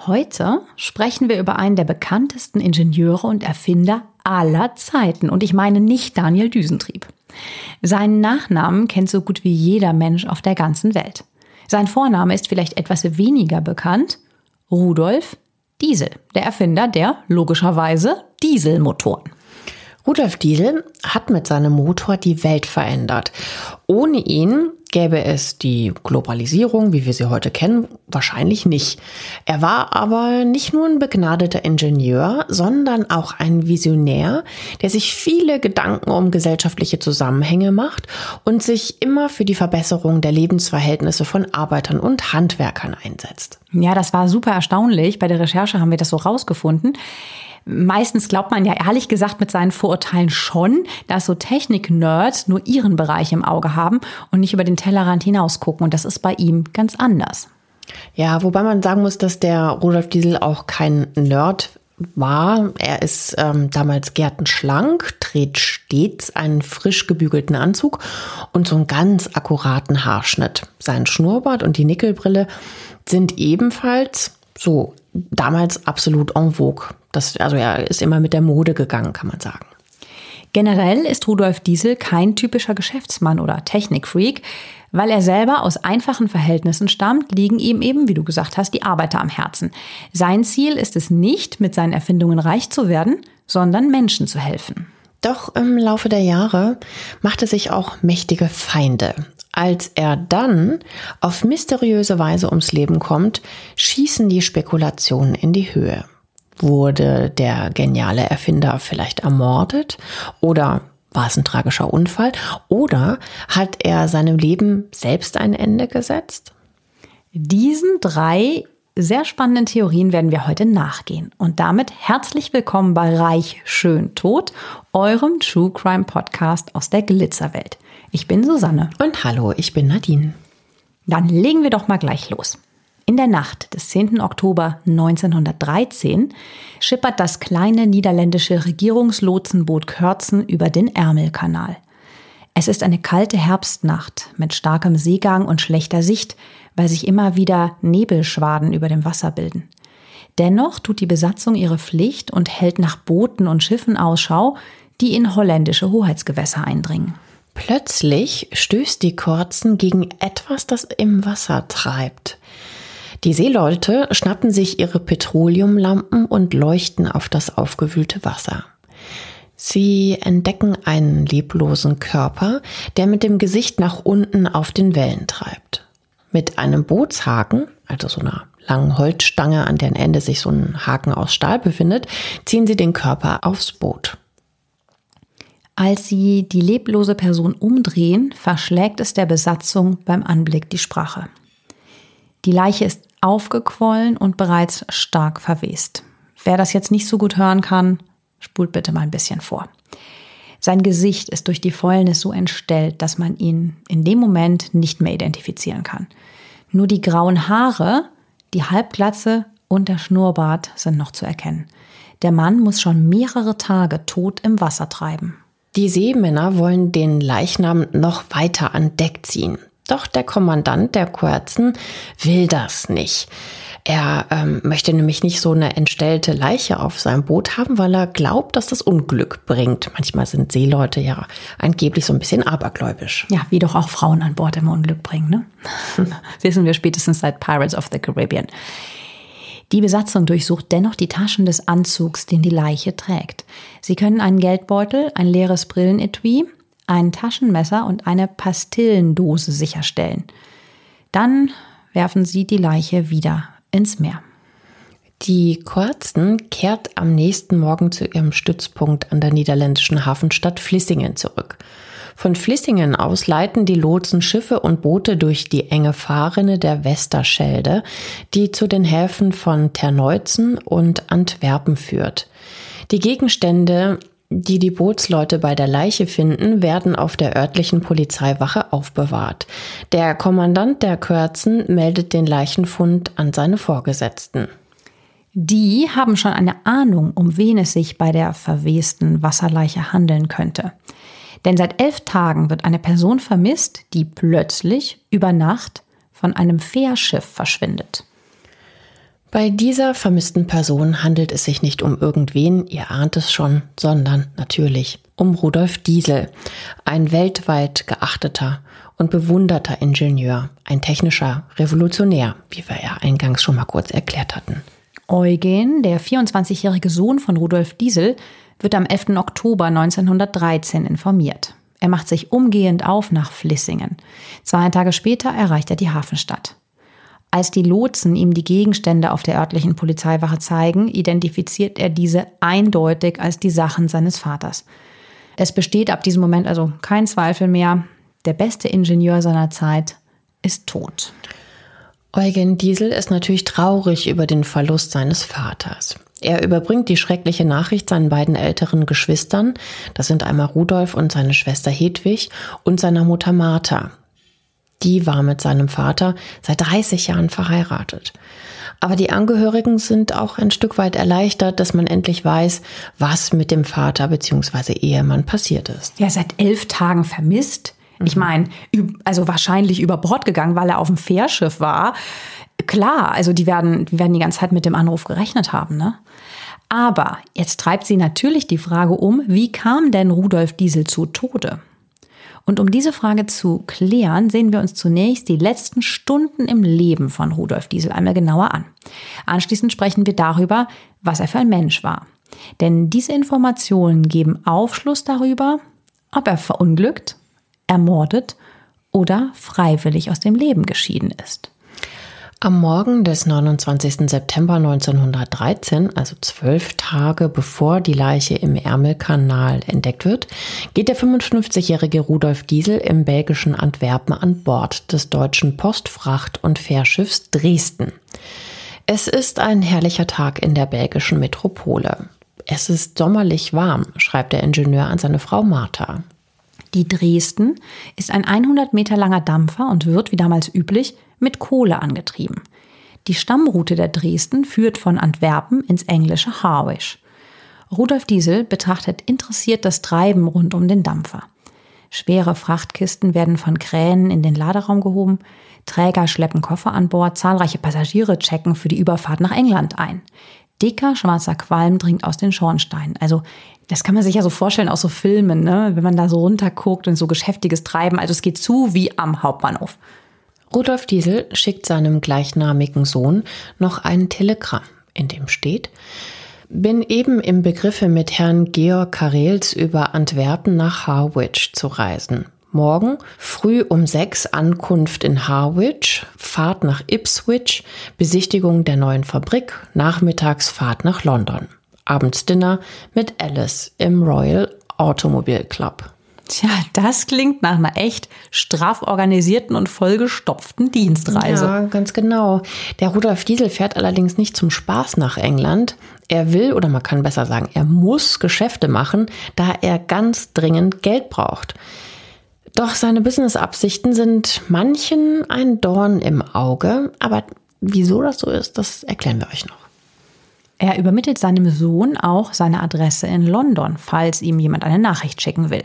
Heute sprechen wir über einen der bekanntesten Ingenieure und Erfinder aller Zeiten. Und ich meine nicht Daniel Düsentrieb. Seinen Nachnamen kennt so gut wie jeder Mensch auf der ganzen Welt. Sein Vorname ist vielleicht etwas weniger bekannt. Rudolf Diesel, der Erfinder der logischerweise Dieselmotoren. Rudolf Diesel hat mit seinem Motor die Welt verändert. Ohne ihn gäbe es die Globalisierung, wie wir sie heute kennen, wahrscheinlich nicht. Er war aber nicht nur ein begnadeter Ingenieur, sondern auch ein Visionär, der sich viele Gedanken um gesellschaftliche Zusammenhänge macht und sich immer für die Verbesserung der Lebensverhältnisse von Arbeitern und Handwerkern einsetzt. Ja, das war super erstaunlich. Bei der Recherche haben wir das so rausgefunden. Meistens glaubt man ja ehrlich gesagt mit seinen Vorurteilen schon, dass so Technik-Nerds nur ihren Bereich im Auge haben und nicht über den Tellerrand hinaus gucken. Und das ist bei ihm ganz anders. Ja, wobei man sagen muss, dass der Rudolf Diesel auch kein Nerd war. Er ist ähm, damals gärtenschlank, trägt stets einen frisch gebügelten Anzug und so einen ganz akkuraten Haarschnitt. Sein Schnurrbart und die Nickelbrille sind ebenfalls so damals absolut en vogue. Das, also er ist immer mit der Mode gegangen, kann man sagen. Generell ist Rudolf Diesel kein typischer Geschäftsmann oder Technikfreak. Weil er selber aus einfachen Verhältnissen stammt, liegen ihm eben, wie du gesagt hast, die Arbeiter am Herzen. Sein Ziel ist es nicht, mit seinen Erfindungen reich zu werden, sondern Menschen zu helfen. Doch im Laufe der Jahre machte sich auch mächtige Feinde. Als er dann auf mysteriöse Weise ums Leben kommt, schießen die Spekulationen in die Höhe. Wurde der geniale Erfinder vielleicht ermordet oder war es ein tragischer Unfall oder hat er seinem Leben selbst ein Ende gesetzt? Diesen drei sehr spannenden Theorien werden wir heute nachgehen. Und damit herzlich willkommen bei Reich Schön Tot, eurem True Crime Podcast aus der Glitzerwelt. Ich bin Susanne. Und hallo, ich bin Nadine. Dann legen wir doch mal gleich los. In der Nacht des 10. Oktober 1913 schippert das kleine niederländische Regierungslotsenboot Körzen über den Ärmelkanal. Es ist eine kalte Herbstnacht mit starkem Seegang und schlechter Sicht, weil sich immer wieder Nebelschwaden über dem Wasser bilden. Dennoch tut die Besatzung ihre Pflicht und hält nach Booten und Schiffen Ausschau, die in holländische Hoheitsgewässer eindringen. Plötzlich stößt die Korzen gegen etwas, das im Wasser treibt. Die Seeleute schnappen sich ihre Petroleumlampen und leuchten auf das aufgewühlte Wasser. Sie entdecken einen leblosen Körper, der mit dem Gesicht nach unten auf den Wellen treibt. Mit einem Bootshaken, also so einer langen Holzstange, an deren Ende sich so ein Haken aus Stahl befindet, ziehen sie den Körper aufs Boot. Als sie die leblose Person umdrehen, verschlägt es der Besatzung beim Anblick die Sprache. Die Leiche ist aufgequollen und bereits stark verwest. Wer das jetzt nicht so gut hören kann, spult bitte mal ein bisschen vor. Sein Gesicht ist durch die Fäulnis so entstellt, dass man ihn in dem Moment nicht mehr identifizieren kann. Nur die grauen Haare, die Halbglatze und der Schnurrbart sind noch zu erkennen. Der Mann muss schon mehrere Tage tot im Wasser treiben. Die Seemänner wollen den Leichnam noch weiter an Deck ziehen. Doch der Kommandant der Kurzen will das nicht. Er ähm, möchte nämlich nicht so eine entstellte Leiche auf seinem Boot haben, weil er glaubt, dass das Unglück bringt. Manchmal sind Seeleute ja angeblich so ein bisschen abergläubisch. Ja, wie doch auch Frauen an Bord immer Unglück bringen, ne? Wissen wir spätestens seit Pirates of the Caribbean. Die Besatzung durchsucht dennoch die Taschen des Anzugs, den die Leiche trägt. Sie können einen Geldbeutel, ein leeres Brillenetui, ein Taschenmesser und eine Pastillendose sicherstellen. Dann werfen sie die Leiche wieder ins Meer. Die Korzen kehrt am nächsten Morgen zu ihrem Stützpunkt an der niederländischen Hafenstadt Vlissingen zurück. Von Vlissingen aus leiten die Lotsen Schiffe und Boote durch die enge Fahrrinne der Westerschelde, die zu den Häfen von Terneuzen und Antwerpen führt. Die Gegenstände, die die Bootsleute bei der Leiche finden, werden auf der örtlichen Polizeiwache aufbewahrt. Der Kommandant der Körzen meldet den Leichenfund an seine Vorgesetzten. Die haben schon eine Ahnung, um wen es sich bei der verwesten Wasserleiche handeln könnte. Denn seit elf Tagen wird eine Person vermisst, die plötzlich über Nacht von einem Fährschiff verschwindet. Bei dieser vermissten Person handelt es sich nicht um irgendwen, ihr ahnt es schon, sondern natürlich um Rudolf Diesel, ein weltweit geachteter und bewunderter Ingenieur, ein technischer Revolutionär, wie wir ja eingangs schon mal kurz erklärt hatten. Eugen, der 24-jährige Sohn von Rudolf Diesel, wird am 11. Oktober 1913 informiert. Er macht sich umgehend auf nach Flissingen. Zwei Tage später erreicht er die Hafenstadt. Als die Lotsen ihm die Gegenstände auf der örtlichen Polizeiwache zeigen, identifiziert er diese eindeutig als die Sachen seines Vaters. Es besteht ab diesem Moment also kein Zweifel mehr, der beste Ingenieur seiner Zeit ist tot. Eugen Diesel ist natürlich traurig über den Verlust seines Vaters. Er überbringt die schreckliche Nachricht seinen beiden älteren Geschwistern, das sind einmal Rudolf und seine Schwester Hedwig, und seiner Mutter Martha. Die war mit seinem Vater seit 30 Jahren verheiratet. Aber die Angehörigen sind auch ein Stück weit erleichtert, dass man endlich weiß, was mit dem Vater bzw. Ehemann passiert ist. Ja, seit elf Tagen vermisst. Ich mhm. meine, also wahrscheinlich über Bord gegangen, weil er auf dem Fährschiff war. Klar, also die werden, die werden die ganze Zeit mit dem Anruf gerechnet haben, ne? Aber jetzt treibt sie natürlich die Frage um, wie kam denn Rudolf Diesel zu Tode? Und um diese Frage zu klären, sehen wir uns zunächst die letzten Stunden im Leben von Rudolf Diesel einmal genauer an. Anschließend sprechen wir darüber, was er für ein Mensch war. Denn diese Informationen geben Aufschluss darüber, ob er verunglückt, ermordet oder freiwillig aus dem Leben geschieden ist. Am Morgen des 29. September 1913, also zwölf Tage bevor die Leiche im Ärmelkanal entdeckt wird, geht der 55-jährige Rudolf Diesel im belgischen Antwerpen an Bord des deutschen Postfracht- und Fährschiffs Dresden. Es ist ein herrlicher Tag in der belgischen Metropole. Es ist sommerlich warm, schreibt der Ingenieur an seine Frau Martha. Die Dresden ist ein 100 Meter langer Dampfer und wird, wie damals üblich, mit Kohle angetrieben. Die Stammroute der Dresden führt von Antwerpen ins englische Harwich. Rudolf Diesel betrachtet interessiert das Treiben rund um den Dampfer. Schwere Frachtkisten werden von Kränen in den Laderaum gehoben, Träger schleppen Koffer an Bord, zahlreiche Passagiere checken für die Überfahrt nach England ein. Dicker schwarzer Qualm dringt aus den Schornsteinen. Also das kann man sich ja so vorstellen aus so Filmen, ne? wenn man da so runterguckt und so geschäftiges Treiben. Also es geht zu wie am Hauptbahnhof. Rudolf Diesel schickt seinem gleichnamigen Sohn noch ein Telegramm, in dem steht, bin eben im Begriffe mit Herrn Georg Karels über Antwerpen nach Harwich zu reisen. Morgen früh um sechs Ankunft in Harwich, Fahrt nach Ipswich, Besichtigung der neuen Fabrik, nachmittags Fahrt nach London. Abends Dinner mit Alice im Royal Automobile Club. Tja, das klingt nach einer echt straff organisierten und vollgestopften Dienstreise. Ja, ganz genau. Der Rudolf Diesel fährt allerdings nicht zum Spaß nach England. Er will, oder man kann besser sagen, er muss Geschäfte machen, da er ganz dringend Geld braucht. Doch seine Businessabsichten sind manchen ein Dorn im Auge. Aber wieso das so ist, das erklären wir euch noch. Er übermittelt seinem Sohn auch seine Adresse in London, falls ihm jemand eine Nachricht schicken will.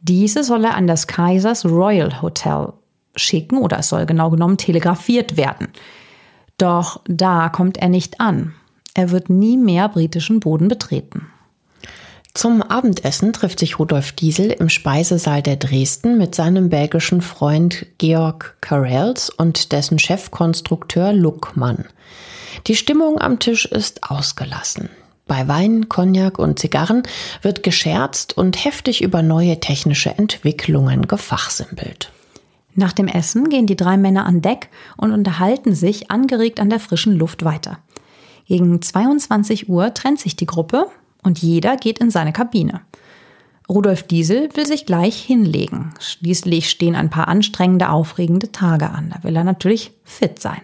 Diese soll er an das Kaisers Royal Hotel schicken oder es soll genau genommen telegrafiert werden. Doch da kommt er nicht an. Er wird nie mehr britischen Boden betreten. Zum Abendessen trifft sich Rudolf Diesel im Speisesaal der Dresden mit seinem belgischen Freund Georg Carels und dessen Chefkonstrukteur Luckmann. Die Stimmung am Tisch ist ausgelassen. Bei Wein, Cognac und Zigarren wird gescherzt und heftig über neue technische Entwicklungen gefachsimpelt. Nach dem Essen gehen die drei Männer an Deck und unterhalten sich angeregt an der frischen Luft weiter. Gegen 22 Uhr trennt sich die Gruppe und jeder geht in seine Kabine. Rudolf Diesel will sich gleich hinlegen. Schließlich stehen ein paar anstrengende, aufregende Tage an. Da will er natürlich fit sein.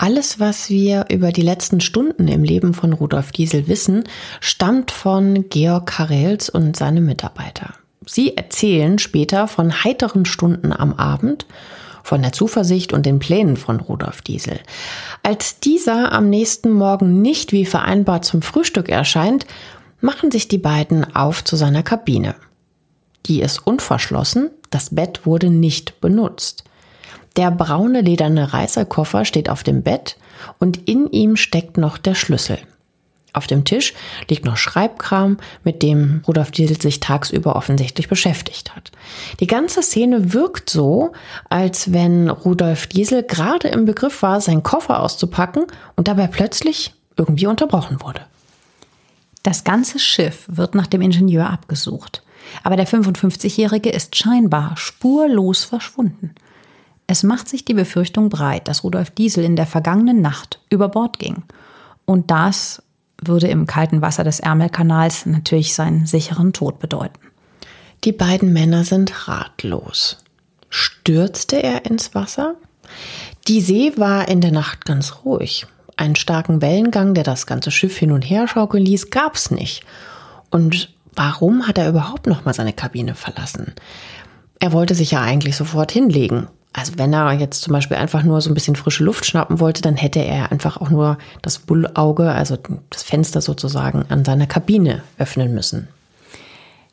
Alles, was wir über die letzten Stunden im Leben von Rudolf Diesel wissen, stammt von Georg Karels und seine Mitarbeiter. Sie erzählen später von heiteren Stunden am Abend, von der Zuversicht und den Plänen von Rudolf Diesel. Als dieser am nächsten Morgen nicht wie vereinbart zum Frühstück erscheint, machen sich die beiden auf zu seiner Kabine. Die ist unverschlossen, das Bett wurde nicht benutzt. Der braune lederne Reisekoffer steht auf dem Bett und in ihm steckt noch der Schlüssel. Auf dem Tisch liegt noch Schreibkram, mit dem Rudolf Diesel sich tagsüber offensichtlich beschäftigt hat. Die ganze Szene wirkt so, als wenn Rudolf Diesel gerade im Begriff war, seinen Koffer auszupacken und dabei plötzlich irgendwie unterbrochen wurde. Das ganze Schiff wird nach dem Ingenieur abgesucht. Aber der 55-Jährige ist scheinbar spurlos verschwunden. Es macht sich die Befürchtung breit, dass Rudolf Diesel in der vergangenen Nacht über Bord ging. Und das würde im kalten Wasser des Ärmelkanals natürlich seinen sicheren Tod bedeuten. Die beiden Männer sind ratlos. Stürzte er ins Wasser? Die See war in der Nacht ganz ruhig. Einen starken Wellengang, der das ganze Schiff hin und her schaukeln ließ, gab's nicht. Und warum hat er überhaupt noch mal seine Kabine verlassen? Er wollte sich ja eigentlich sofort hinlegen also wenn er jetzt zum Beispiel einfach nur so ein bisschen frische Luft schnappen wollte, dann hätte er einfach auch nur das Bullauge, also das Fenster sozusagen an seiner Kabine öffnen müssen.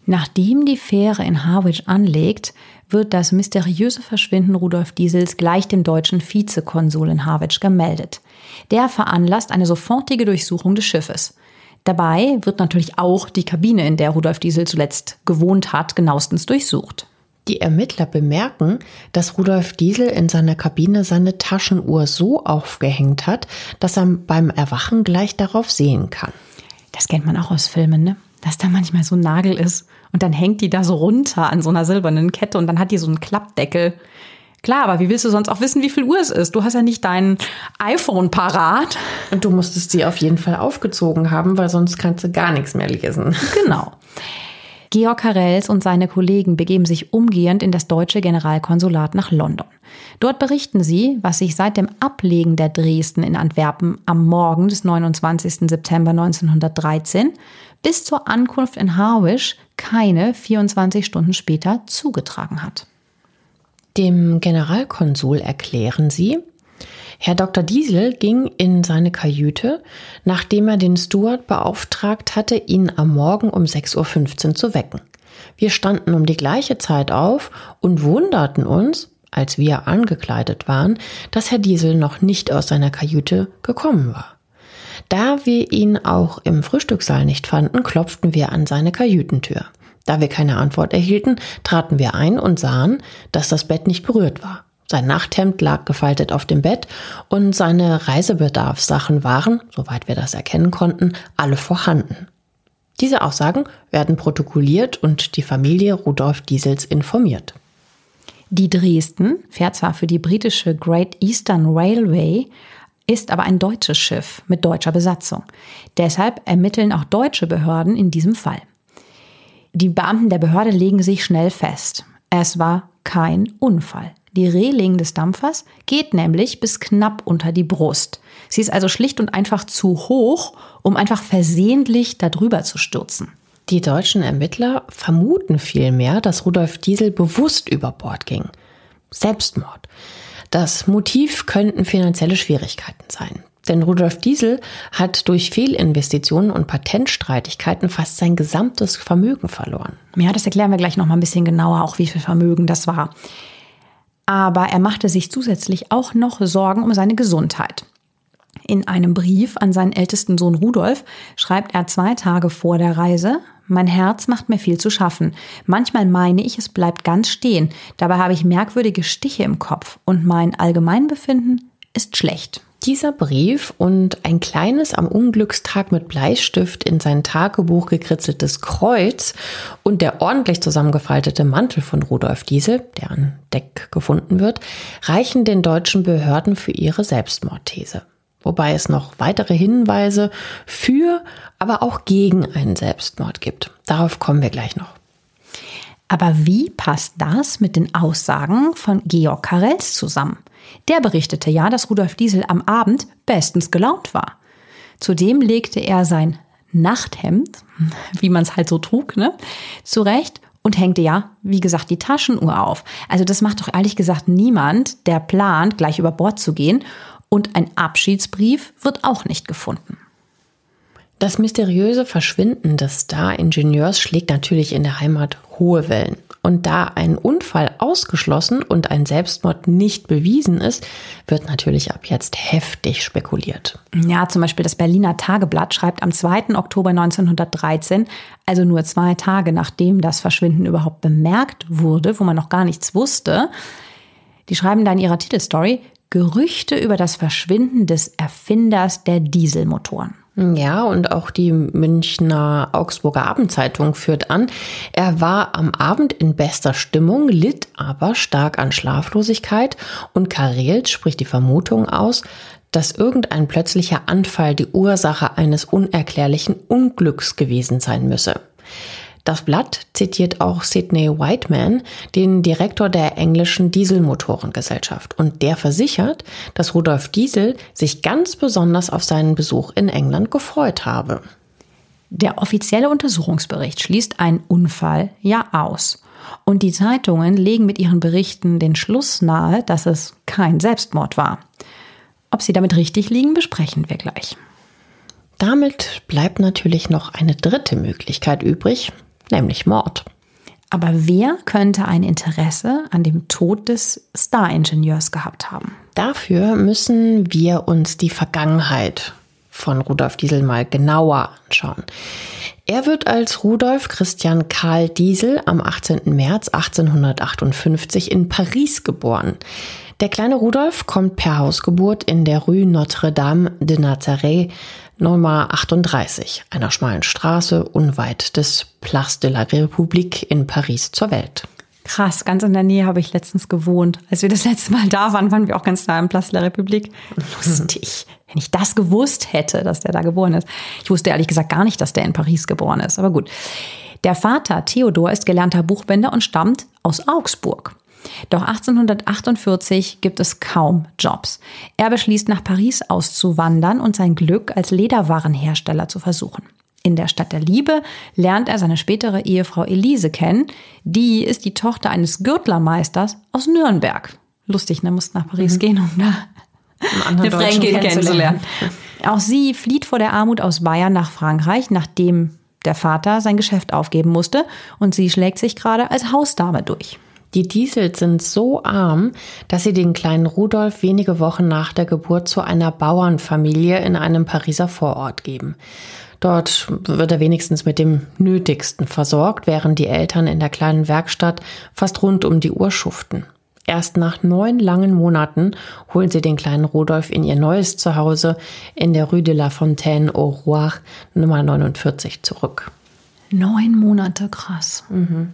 Nachdem die Fähre in Harwich anlegt, wird das mysteriöse Verschwinden Rudolf Diesels gleich dem deutschen Vizekonsul in Harwich gemeldet. Der veranlasst eine sofortige Durchsuchung des Schiffes. Dabei wird natürlich auch die Kabine, in der Rudolf Diesel zuletzt gewohnt hat, genauestens durchsucht. Die Ermittler bemerken, dass Rudolf Diesel in seiner Kabine seine Taschenuhr so aufgehängt hat, dass er beim Erwachen gleich darauf sehen kann. Das kennt man auch aus Filmen, ne? Dass da manchmal so ein Nagel ist und dann hängt die da so runter an so einer silbernen Kette und dann hat die so einen Klappdeckel. Klar, aber wie willst du sonst auch wissen, wie viel Uhr es ist? Du hast ja nicht dein iPhone parat. Und du musstest sie auf jeden Fall aufgezogen haben, weil sonst kannst du gar nichts mehr lesen. Genau. Georg Karels und seine Kollegen begeben sich umgehend in das deutsche Generalkonsulat nach London. Dort berichten sie, was sich seit dem Ablegen der Dresden in Antwerpen am Morgen des 29. September 1913 bis zur Ankunft in Harwich keine 24 Stunden später zugetragen hat. Dem Generalkonsul erklären sie, Herr Dr. Diesel ging in seine Kajüte, nachdem er den Steward beauftragt hatte, ihn am Morgen um 6.15 Uhr zu wecken. Wir standen um die gleiche Zeit auf und wunderten uns, als wir angekleidet waren, dass Herr Diesel noch nicht aus seiner Kajüte gekommen war. Da wir ihn auch im Frühstückssaal nicht fanden, klopften wir an seine Kajütentür. Da wir keine Antwort erhielten, traten wir ein und sahen, dass das Bett nicht berührt war. Sein Nachthemd lag gefaltet auf dem Bett und seine Reisebedarfssachen waren, soweit wir das erkennen konnten, alle vorhanden. Diese Aussagen werden protokolliert und die Familie Rudolf Diesels informiert. Die Dresden fährt zwar für die britische Great Eastern Railway, ist aber ein deutsches Schiff mit deutscher Besatzung. Deshalb ermitteln auch deutsche Behörden in diesem Fall. Die Beamten der Behörde legen sich schnell fest. Es war kein Unfall. Die Reling des Dampfers geht nämlich bis knapp unter die Brust. Sie ist also schlicht und einfach zu hoch, um einfach versehentlich darüber zu stürzen. Die deutschen Ermittler vermuten vielmehr, dass Rudolf Diesel bewusst über Bord ging. Selbstmord. Das Motiv könnten finanzielle Schwierigkeiten sein. Denn Rudolf Diesel hat durch Fehlinvestitionen und Patentstreitigkeiten fast sein gesamtes Vermögen verloren. Ja, das erklären wir gleich noch mal ein bisschen genauer, auch wie viel Vermögen das war aber er machte sich zusätzlich auch noch Sorgen um seine Gesundheit. In einem Brief an seinen ältesten Sohn Rudolf schreibt er zwei Tage vor der Reise, mein Herz macht mir viel zu schaffen. Manchmal meine ich, es bleibt ganz stehen. Dabei habe ich merkwürdige Stiche im Kopf und mein Allgemeinbefinden ist schlecht. Dieser Brief und ein kleines am Unglückstag mit Bleistift in sein Tagebuch gekritzeltes Kreuz und der ordentlich zusammengefaltete Mantel von Rudolf Diesel, der an Deck gefunden wird, reichen den deutschen Behörden für ihre Selbstmordthese. wobei es noch weitere Hinweise für, aber auch gegen einen Selbstmord gibt. Darauf kommen wir gleich noch. Aber wie passt das mit den Aussagen von Georg Karels zusammen? Der berichtete ja, dass Rudolf Diesel am Abend bestens gelaunt war. Zudem legte er sein Nachthemd, wie man es halt so trug, ne, zurecht und hängte ja, wie gesagt, die Taschenuhr auf. Also das macht doch ehrlich gesagt niemand, der plant, gleich über Bord zu gehen. Und ein Abschiedsbrief wird auch nicht gefunden. Das mysteriöse Verschwinden des Star-Ingenieurs schlägt natürlich in der Heimat hohe Wellen. Und da ein Unfall ausgeschlossen und ein Selbstmord nicht bewiesen ist, wird natürlich ab jetzt heftig spekuliert. Ja, zum Beispiel das Berliner Tageblatt schreibt am 2. Oktober 1913, also nur zwei Tage nachdem das Verschwinden überhaupt bemerkt wurde, wo man noch gar nichts wusste, die schreiben da in ihrer Titelstory Gerüchte über das Verschwinden des Erfinders der Dieselmotoren. Ja, und auch die Münchner Augsburger Abendzeitung führt an, er war am Abend in bester Stimmung, litt aber stark an Schlaflosigkeit und Karels spricht die Vermutung aus, dass irgendein plötzlicher Anfall die Ursache eines unerklärlichen Unglücks gewesen sein müsse. Das Blatt zitiert auch Sidney Whiteman, den Direktor der englischen Dieselmotorengesellschaft, und der versichert, dass Rudolf Diesel sich ganz besonders auf seinen Besuch in England gefreut habe. Der offizielle Untersuchungsbericht schließt einen Unfall ja aus. Und die Zeitungen legen mit ihren Berichten den Schluss nahe, dass es kein Selbstmord war. Ob sie damit richtig liegen, besprechen wir gleich. Damit bleibt natürlich noch eine dritte Möglichkeit übrig, nämlich Mord. Aber wer könnte ein Interesse an dem Tod des Star-Ingenieurs gehabt haben? Dafür müssen wir uns die Vergangenheit von Rudolf Diesel mal genauer anschauen. Er wird als Rudolf Christian Karl Diesel am 18. März 1858 in Paris geboren. Der kleine Rudolf kommt per Hausgeburt in der Rue Notre-Dame de Nazareth Nummer 38, einer schmalen Straße unweit des Place de la République in Paris zur Welt. Krass, ganz in der Nähe habe ich letztens gewohnt. Als wir das letzte Mal da waren, waren wir auch ganz nah im Place de la République. Lustig. Wenn ich das gewusst hätte, dass der da geboren ist. Ich wusste ehrlich gesagt gar nicht, dass der in Paris geboren ist, aber gut. Der Vater Theodor ist gelernter Buchbinder und stammt aus Augsburg. Doch 1848 gibt es kaum Jobs. Er beschließt, nach Paris auszuwandern und sein Glück als Lederwarenhersteller zu versuchen. In der Stadt der Liebe lernt er seine spätere Ehefrau Elise kennen. Die ist die Tochter eines Gürtlermeisters aus Nürnberg. Lustig, ne? Muss nach Paris mhm. gehen, um da eine Fränkin kennenzulernen. Auch sie flieht vor der Armut aus Bayern nach Frankreich, nachdem der Vater sein Geschäft aufgeben musste und sie schlägt sich gerade als Hausdame durch. Die Diesels sind so arm, dass sie den kleinen Rudolf wenige Wochen nach der Geburt zu einer Bauernfamilie in einem Pariser Vorort geben. Dort wird er wenigstens mit dem Nötigsten versorgt, während die Eltern in der kleinen Werkstatt fast rund um die Uhr schuften. Erst nach neun langen Monaten holen sie den kleinen Rudolf in ihr neues Zuhause in der Rue de la Fontaine au Roi Nummer 49 zurück. Neun Monate, krass. Mhm.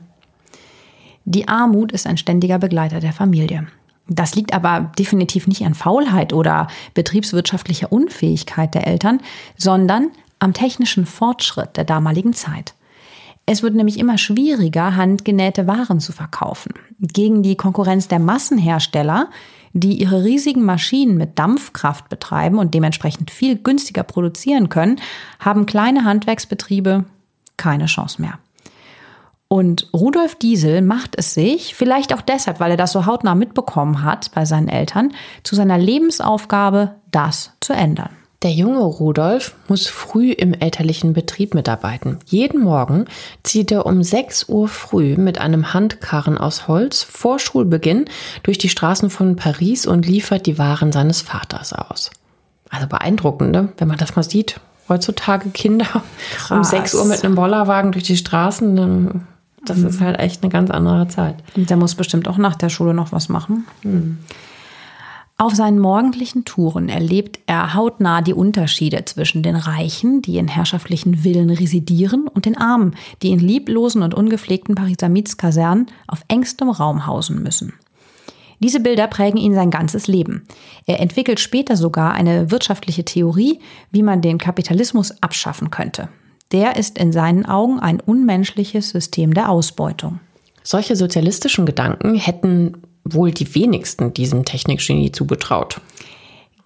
Die Armut ist ein ständiger Begleiter der Familie. Das liegt aber definitiv nicht an Faulheit oder betriebswirtschaftlicher Unfähigkeit der Eltern, sondern am technischen Fortschritt der damaligen Zeit. Es wird nämlich immer schwieriger, handgenähte Waren zu verkaufen. Gegen die Konkurrenz der Massenhersteller, die ihre riesigen Maschinen mit Dampfkraft betreiben und dementsprechend viel günstiger produzieren können, haben kleine Handwerksbetriebe keine Chance mehr. Und Rudolf Diesel macht es sich, vielleicht auch deshalb, weil er das so hautnah mitbekommen hat bei seinen Eltern, zu seiner Lebensaufgabe, das zu ändern. Der junge Rudolf muss früh im elterlichen Betrieb mitarbeiten. Jeden Morgen zieht er um 6 Uhr früh mit einem Handkarren aus Holz vor Schulbeginn durch die Straßen von Paris und liefert die Waren seines Vaters aus. Also beeindruckend, ne? wenn man das mal sieht. Heutzutage Kinder Krass. um 6 Uhr mit einem Bollerwagen durch die Straßen, dann das mhm. ist halt echt eine ganz andere Zeit. Und der muss bestimmt auch nach der Schule noch was machen. Mhm. Auf seinen morgendlichen Touren erlebt er hautnah die Unterschiede zwischen den Reichen, die in herrschaftlichen Villen residieren, und den Armen, die in lieblosen und ungepflegten Pariser Mietskasernen auf engstem Raum hausen müssen. Diese Bilder prägen ihn sein ganzes Leben. Er entwickelt später sogar eine wirtschaftliche Theorie, wie man den Kapitalismus abschaffen könnte. Der ist in seinen Augen ein unmenschliches System der Ausbeutung. Solche sozialistischen Gedanken hätten wohl die wenigsten diesem Technikgenie zugetraut.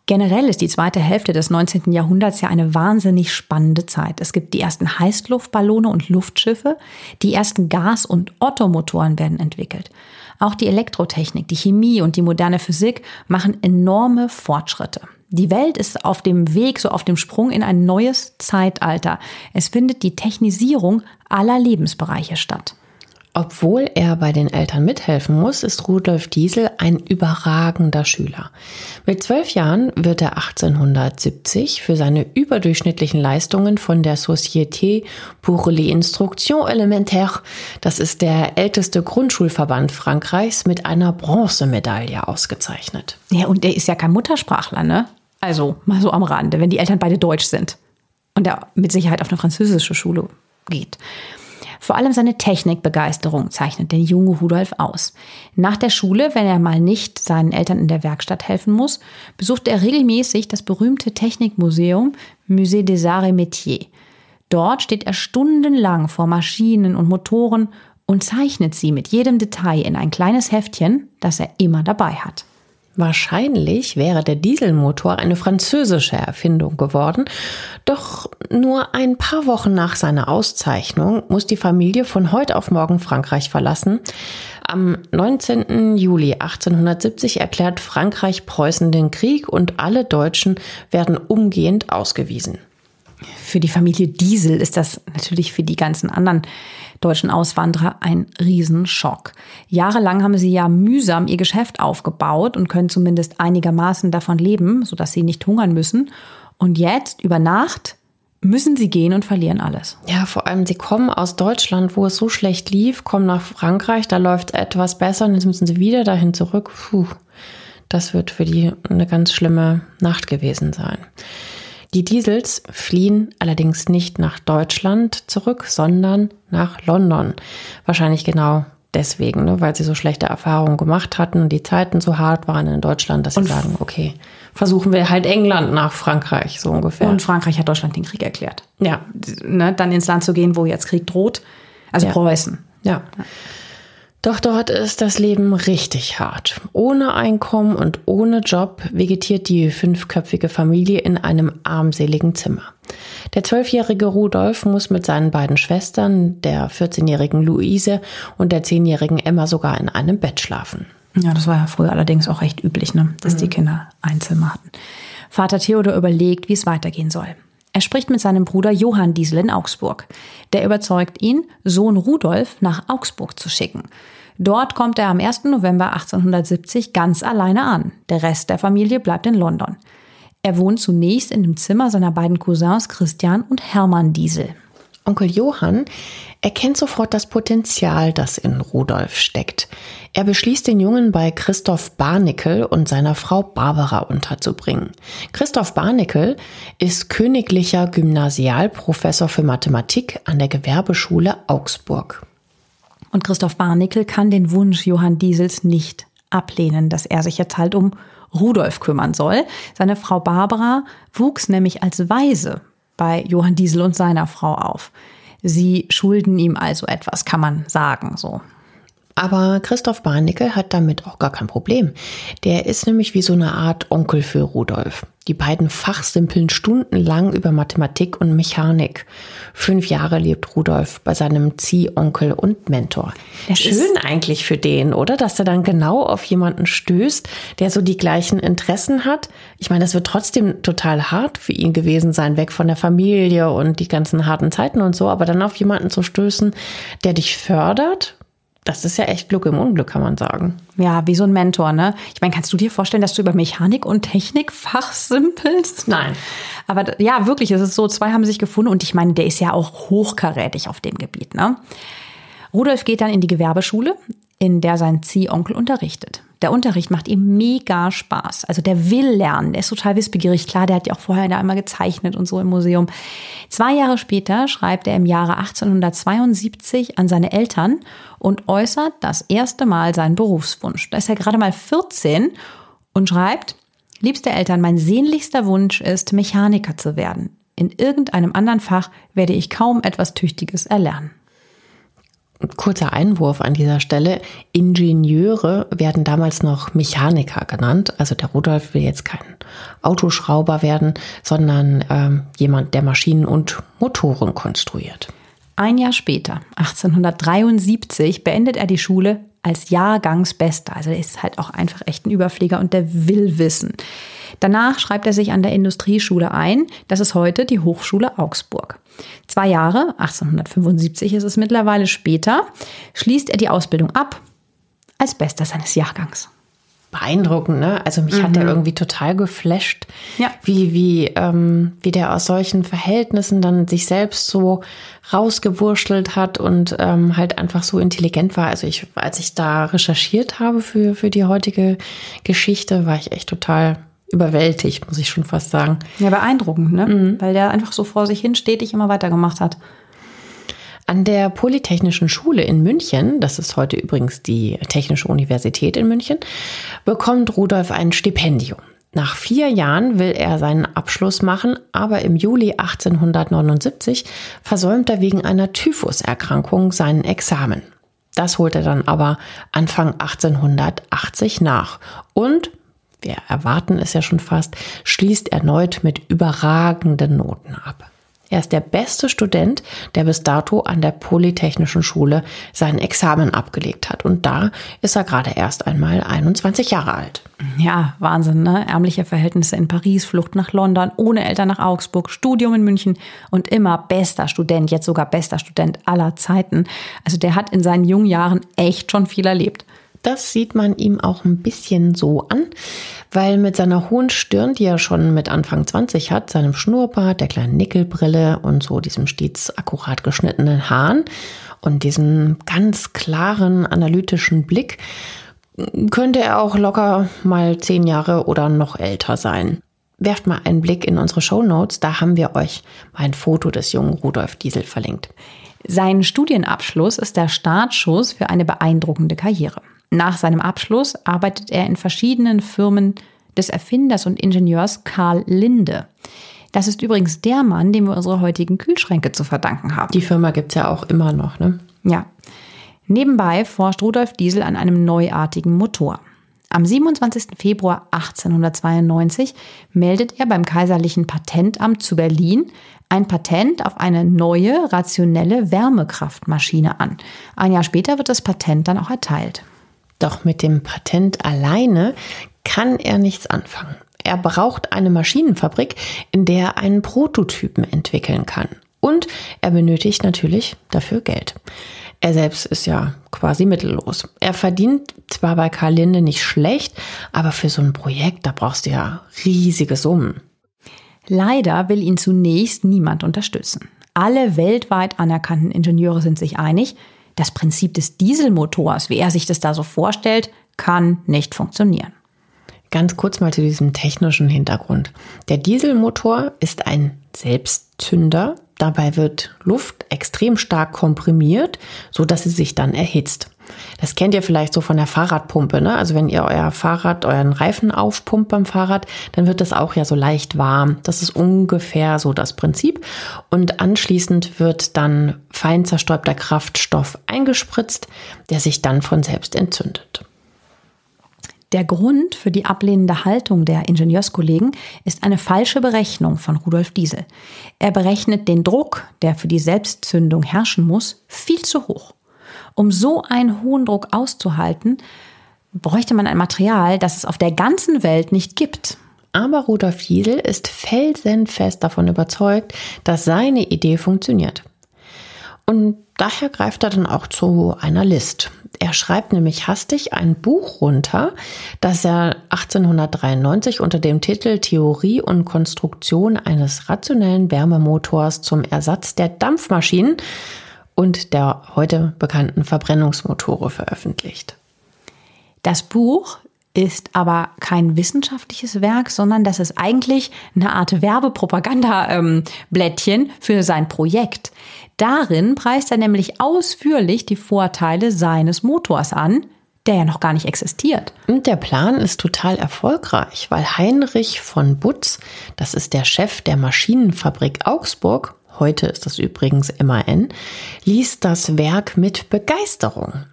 Generell ist die zweite Hälfte des 19. Jahrhunderts ja eine wahnsinnig spannende Zeit. Es gibt die ersten Heißluftballone und Luftschiffe, die ersten Gas- und Ottomotoren werden entwickelt. Auch die Elektrotechnik, die Chemie und die moderne Physik machen enorme Fortschritte. Die Welt ist auf dem Weg, so auf dem Sprung in ein neues Zeitalter. Es findet die Technisierung aller Lebensbereiche statt. Obwohl er bei den Eltern mithelfen muss, ist Rudolf Diesel ein überragender Schüler. Mit zwölf Jahren wird er 1870 für seine überdurchschnittlichen Leistungen von der Société pour l'Instruction Élémentaire, das ist der älteste Grundschulverband Frankreichs, mit einer Bronzemedaille ausgezeichnet. Ja, und er ist ja kein Muttersprachler, ne? Also mal so am Rande, wenn die Eltern beide deutsch sind und er mit Sicherheit auf eine französische Schule geht. Vor allem seine Technikbegeisterung zeichnet den jungen Rudolf aus. Nach der Schule, wenn er mal nicht seinen Eltern in der Werkstatt helfen muss, besucht er regelmäßig das berühmte Technikmuseum Musée des Arts et Métiers. Dort steht er stundenlang vor Maschinen und Motoren und zeichnet sie mit jedem Detail in ein kleines Heftchen, das er immer dabei hat. Wahrscheinlich wäre der Dieselmotor eine französische Erfindung geworden, doch nur ein paar Wochen nach seiner Auszeichnung muss die Familie von heute auf morgen Frankreich verlassen. Am 19. Juli 1870 erklärt Frankreich Preußen den Krieg und alle Deutschen werden umgehend ausgewiesen. Für die Familie Diesel ist das natürlich für die ganzen anderen deutschen Auswanderer ein Riesenschock. Jahrelang haben sie ja mühsam ihr Geschäft aufgebaut und können zumindest einigermaßen davon leben, sodass sie nicht hungern müssen. Und jetzt, über Nacht, müssen sie gehen und verlieren alles. Ja, vor allem, sie kommen aus Deutschland, wo es so schlecht lief, kommen nach Frankreich, da läuft etwas besser und jetzt müssen sie wieder dahin zurück. Puh, das wird für die eine ganz schlimme Nacht gewesen sein. Die Diesels fliehen allerdings nicht nach Deutschland zurück, sondern nach London. Wahrscheinlich genau deswegen, ne, weil sie so schlechte Erfahrungen gemacht hatten und die Zeiten so hart waren in Deutschland, dass sie sagen, okay, versuchen wir halt England nach Frankreich, so ungefähr. Und Frankreich hat Deutschland den Krieg erklärt. Ja. Ne, dann ins Land zu gehen, wo jetzt Krieg droht. Also ja. Preußen. Ja. ja. Doch dort ist das Leben richtig hart. Ohne Einkommen und ohne Job vegetiert die fünfköpfige Familie in einem armseligen Zimmer. Der zwölfjährige Rudolf muss mit seinen beiden Schwestern, der 14-jährigen Luise und der 10-jährigen Emma sogar in einem Bett schlafen. Ja, das war ja früher allerdings auch recht üblich, ne? dass mhm. die Kinder ein Zimmer hatten. Vater Theodor überlegt, wie es weitergehen soll. Er spricht mit seinem Bruder Johann Diesel in Augsburg. Der überzeugt ihn, Sohn Rudolf nach Augsburg zu schicken. Dort kommt er am 1. November 1870 ganz alleine an. Der Rest der Familie bleibt in London. Er wohnt zunächst in dem Zimmer seiner beiden Cousins Christian und Hermann Diesel. Onkel Johann erkennt sofort das Potenzial, das in Rudolf steckt. Er beschließt, den Jungen bei Christoph Barnickel und seiner Frau Barbara unterzubringen. Christoph Barnickel ist königlicher Gymnasialprofessor für Mathematik an der Gewerbeschule Augsburg. Und Christoph Barnickel kann den Wunsch Johann Diesels nicht ablehnen, dass er sich jetzt halt um Rudolf kümmern soll. Seine Frau Barbara wuchs nämlich als Waise bei Johann Diesel und seiner Frau auf. Sie schulden ihm also etwas, kann man sagen, so. Aber Christoph Barnickel hat damit auch gar kein Problem. Der ist nämlich wie so eine Art Onkel für Rudolf. Die beiden fachsimpeln stundenlang über Mathematik und Mechanik. Fünf Jahre lebt Rudolf bei seinem Ziehonkel und Mentor. Das Schön eigentlich für den, oder? Dass er dann genau auf jemanden stößt, der so die gleichen Interessen hat. Ich meine, das wird trotzdem total hart für ihn gewesen sein, weg von der Familie und die ganzen harten Zeiten und so, aber dann auf jemanden zu stößen, der dich fördert das ist ja echt Glück im Unglück, kann man sagen. Ja, wie so ein Mentor, ne? Ich meine, kannst du dir vorstellen, dass du über Mechanik und Technik fachsimpelst? Nein. Aber ja, wirklich, es ist so, zwei haben sich gefunden und ich meine, der ist ja auch hochkarätig auf dem Gebiet, ne? Rudolf geht dann in die Gewerbeschule. In der sein Ziehonkel unterrichtet. Der Unterricht macht ihm mega Spaß. Also der will lernen, der ist total wissbegierig. Klar, der hat ja auch vorher da einmal gezeichnet und so im Museum. Zwei Jahre später schreibt er im Jahre 1872 an seine Eltern und äußert das erste Mal seinen Berufswunsch. Da ist er gerade mal 14 und schreibt, liebste Eltern, mein sehnlichster Wunsch ist, Mechaniker zu werden. In irgendeinem anderen Fach werde ich kaum etwas Tüchtiges erlernen. Kurzer Einwurf an dieser Stelle. Ingenieure werden damals noch Mechaniker genannt. Also der Rudolf will jetzt kein Autoschrauber werden, sondern ähm, jemand, der Maschinen und Motoren konstruiert. Ein Jahr später, 1873, beendet er die Schule als Jahrgangsbester. Also er ist halt auch einfach echt ein Überflieger und der will wissen. Danach schreibt er sich an der Industrieschule ein. Das ist heute die Hochschule Augsburg. Zwei Jahre, 1875 ist es mittlerweile später, schließt er die Ausbildung ab als Bester seines Jahrgangs. Beeindruckend, ne? Also mich mhm. hat er irgendwie total geflasht, ja. wie, wie, ähm, wie der aus solchen Verhältnissen dann sich selbst so rausgewurschtelt hat und ähm, halt einfach so intelligent war. Also ich, als ich da recherchiert habe für, für die heutige Geschichte, war ich echt total überwältigt, muss ich schon fast sagen. Ja, beeindruckend, ne? Mhm. Weil der einfach so vor sich hin stetig immer weitergemacht hat. An der Polytechnischen Schule in München, das ist heute übrigens die Technische Universität in München, bekommt Rudolf ein Stipendium. Nach vier Jahren will er seinen Abschluss machen, aber im Juli 1879 versäumt er wegen einer Typhuserkrankung seinen Examen. Das holt er dann aber Anfang 1880 nach und wir erwarten es ja schon fast, schließt erneut mit überragenden Noten ab. Er ist der beste Student, der bis dato an der Polytechnischen Schule sein Examen abgelegt hat. Und da ist er gerade erst einmal 21 Jahre alt. Ja, Wahnsinn, ne? Ärmliche Verhältnisse in Paris, Flucht nach London, ohne Eltern nach Augsburg, Studium in München und immer bester Student, jetzt sogar bester Student aller Zeiten. Also der hat in seinen jungen Jahren echt schon viel erlebt. Das sieht man ihm auch ein bisschen so an, weil mit seiner hohen Stirn, die er schon mit Anfang 20 hat, seinem Schnurrbart, der kleinen Nickelbrille und so diesem stets akkurat geschnittenen Haaren und diesem ganz klaren analytischen Blick, könnte er auch locker mal zehn Jahre oder noch älter sein. Werft mal einen Blick in unsere Show Notes, da haben wir euch ein Foto des jungen Rudolf Diesel verlinkt. Sein Studienabschluss ist der Startschuss für eine beeindruckende Karriere. Nach seinem Abschluss arbeitet er in verschiedenen Firmen des Erfinders und Ingenieurs Karl Linde. Das ist übrigens der Mann, dem wir unsere heutigen Kühlschränke zu verdanken haben. Die Firma gibt es ja auch immer noch, ne? Ja. Nebenbei forscht Rudolf Diesel an einem neuartigen Motor. Am 27. Februar 1892 meldet er beim Kaiserlichen Patentamt zu Berlin ein Patent auf eine neue, rationelle Wärmekraftmaschine an. Ein Jahr später wird das Patent dann auch erteilt. Doch mit dem Patent alleine kann er nichts anfangen. Er braucht eine Maschinenfabrik, in der er einen Prototypen entwickeln kann. Und er benötigt natürlich dafür Geld. Er selbst ist ja quasi mittellos. Er verdient zwar bei Karl Linde nicht schlecht, aber für so ein Projekt, da brauchst du ja riesige Summen. Leider will ihn zunächst niemand unterstützen. Alle weltweit anerkannten Ingenieure sind sich einig, das Prinzip des Dieselmotors, wie er sich das da so vorstellt, kann nicht funktionieren. Ganz kurz mal zu diesem technischen Hintergrund. Der Dieselmotor ist ein Selbstzünder. Dabei wird Luft extrem stark komprimiert, so dass sie sich dann erhitzt. Das kennt ihr vielleicht so von der Fahrradpumpe. Ne? Also wenn ihr euer Fahrrad, euren Reifen aufpumpt beim Fahrrad, dann wird das auch ja so leicht warm. Das ist ungefähr so das Prinzip. Und anschließend wird dann fein zerstäubter Kraftstoff eingespritzt, der sich dann von selbst entzündet. Der Grund für die ablehnende Haltung der Ingenieurskollegen ist eine falsche Berechnung von Rudolf Diesel. Er berechnet den Druck, der für die Selbstzündung herrschen muss, viel zu hoch. Um so einen hohen Druck auszuhalten, bräuchte man ein Material, das es auf der ganzen Welt nicht gibt. Aber Rudolf Diesel ist felsenfest davon überzeugt, dass seine Idee funktioniert. Und daher greift er dann auch zu einer List. Er schreibt nämlich hastig ein Buch runter, das er 1893 unter dem Titel Theorie und Konstruktion eines rationellen Wärmemotors zum Ersatz der Dampfmaschinen und der heute bekannten Verbrennungsmotore veröffentlicht. Das Buch ist aber kein wissenschaftliches Werk, sondern das ist eigentlich eine Art Werbepropaganda-Blättchen ähm, für sein Projekt. Darin preist er nämlich ausführlich die Vorteile seines Motors an, der ja noch gar nicht existiert. Und der Plan ist total erfolgreich, weil Heinrich von Butz, das ist der Chef der Maschinenfabrik Augsburg, heute ist das übrigens MAN, liest das Werk mit Begeisterung.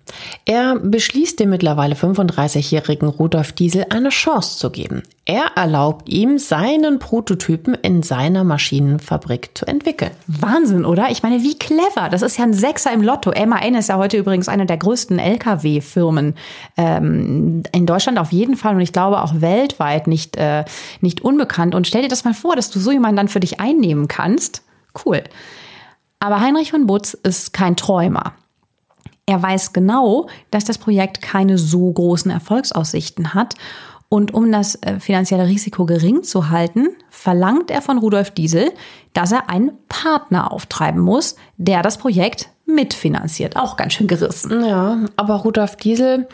Er beschließt dem mittlerweile 35-jährigen Rudolf Diesel eine Chance zu geben. Er erlaubt ihm, seinen Prototypen in seiner Maschinenfabrik zu entwickeln. Wahnsinn, oder? Ich meine, wie clever. Das ist ja ein Sechser im Lotto. MAN ist ja heute übrigens eine der größten Lkw-Firmen ähm, in Deutschland auf jeden Fall und ich glaube auch weltweit nicht, äh, nicht unbekannt. Und stell dir das mal vor, dass du so jemanden dann für dich einnehmen kannst Cool. Aber Heinrich von Butz ist kein Träumer. Er weiß genau, dass das Projekt keine so großen Erfolgsaussichten hat. Und um das äh, finanzielle Risiko gering zu halten, verlangt er von Rudolf Diesel, dass er einen Partner auftreiben muss, der das Projekt mitfinanziert. Auch ganz schön gerissen. Ja, aber Rudolf Diesel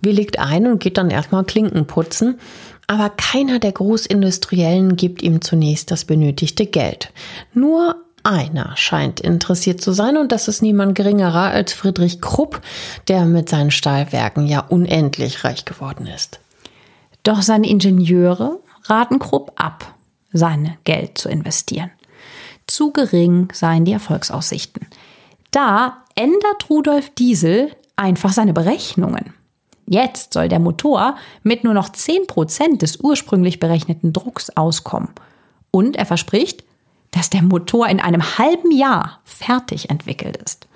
willigt ein und geht dann erstmal Klinken putzen. Aber keiner der Großindustriellen gibt ihm zunächst das benötigte Geld. Nur einer scheint interessiert zu sein und das ist niemand geringerer als Friedrich Krupp, der mit seinen Stahlwerken ja unendlich reich geworden ist. Doch seine Ingenieure raten Krupp ab, sein Geld zu investieren. Zu gering seien die Erfolgsaussichten. Da ändert Rudolf Diesel einfach seine Berechnungen. Jetzt soll der Motor mit nur noch 10% des ursprünglich berechneten Drucks auskommen. Und er verspricht, dass der Motor in einem halben Jahr fertig entwickelt ist.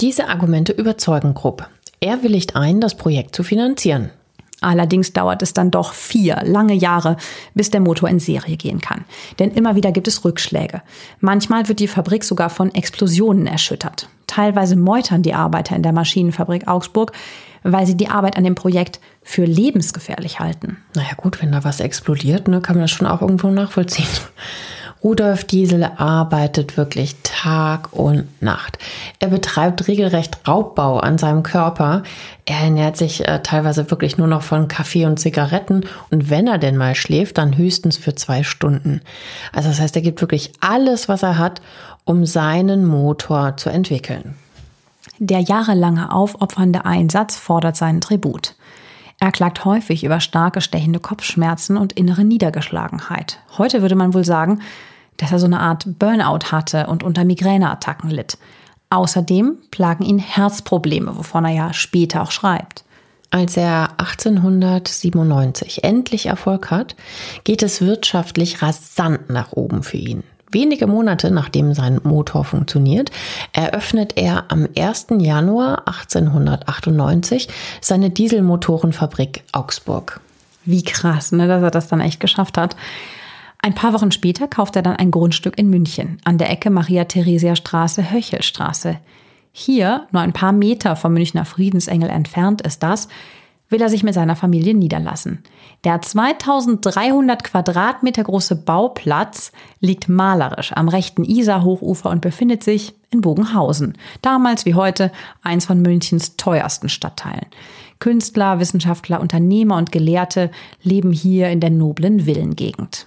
Diese Argumente überzeugen Krupp. Er willigt ein, das Projekt zu finanzieren. Allerdings dauert es dann doch vier lange Jahre, bis der Motor in Serie gehen kann. Denn immer wieder gibt es Rückschläge. Manchmal wird die Fabrik sogar von Explosionen erschüttert. Teilweise meutern die Arbeiter in der Maschinenfabrik Augsburg, weil sie die Arbeit an dem Projekt für lebensgefährlich halten. Naja gut, wenn da was explodiert, ne, kann man das schon auch irgendwo nachvollziehen. Rudolf Diesel arbeitet wirklich Tag und Nacht. Er betreibt regelrecht Raubbau an seinem Körper. Er ernährt sich äh, teilweise wirklich nur noch von Kaffee und Zigaretten und wenn er denn mal schläft, dann höchstens für zwei Stunden. Also das heißt, er gibt wirklich alles, was er hat, um seinen Motor zu entwickeln. Der jahrelange aufopfernde Einsatz fordert seinen Tribut. Er klagt häufig über starke stechende Kopfschmerzen und innere Niedergeschlagenheit. Heute würde man wohl sagen, dass er so eine Art Burnout hatte und unter Migräneattacken litt. Außerdem plagen ihn Herzprobleme, wovon er ja später auch schreibt. Als er 1897 endlich Erfolg hat, geht es wirtschaftlich rasant nach oben für ihn. Wenige Monate nachdem sein Motor funktioniert, eröffnet er am 1. Januar 1898 seine Dieselmotorenfabrik Augsburg. Wie krass, ne, dass er das dann echt geschafft hat. Ein paar Wochen später kauft er dann ein Grundstück in München an der Ecke Maria-Theresia-Straße, Höchelstraße. Hier, nur ein paar Meter vom Münchner Friedensengel entfernt ist das, will er sich mit seiner Familie niederlassen. Der 2300 Quadratmeter große Bauplatz liegt malerisch am rechten Isar-Hochufer und befindet sich in Bogenhausen. Damals wie heute eins von Münchens teuersten Stadtteilen. Künstler, Wissenschaftler, Unternehmer und Gelehrte leben hier in der noblen Villengegend.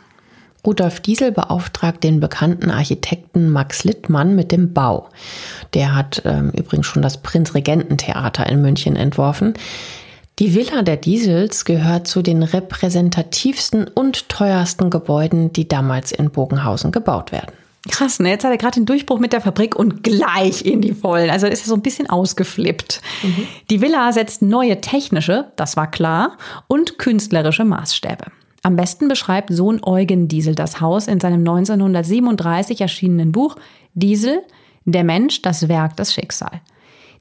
Rudolf Diesel beauftragt den bekannten Architekten Max Littmann mit dem Bau. Der hat ähm, übrigens schon das Prinzregententheater in München entworfen. Die Villa der Diesels gehört zu den repräsentativsten und teuersten Gebäuden, die damals in Bogenhausen gebaut werden. Krass, ne? Jetzt hat er gerade den Durchbruch mit der Fabrik und gleich in die Vollen. Also ist er so ein bisschen ausgeflippt. Mhm. Die Villa setzt neue technische, das war klar, und künstlerische Maßstäbe. Am besten beschreibt Sohn Eugen Diesel das Haus in seinem 1937 erschienenen Buch Diesel, der Mensch, das Werk, das Schicksal.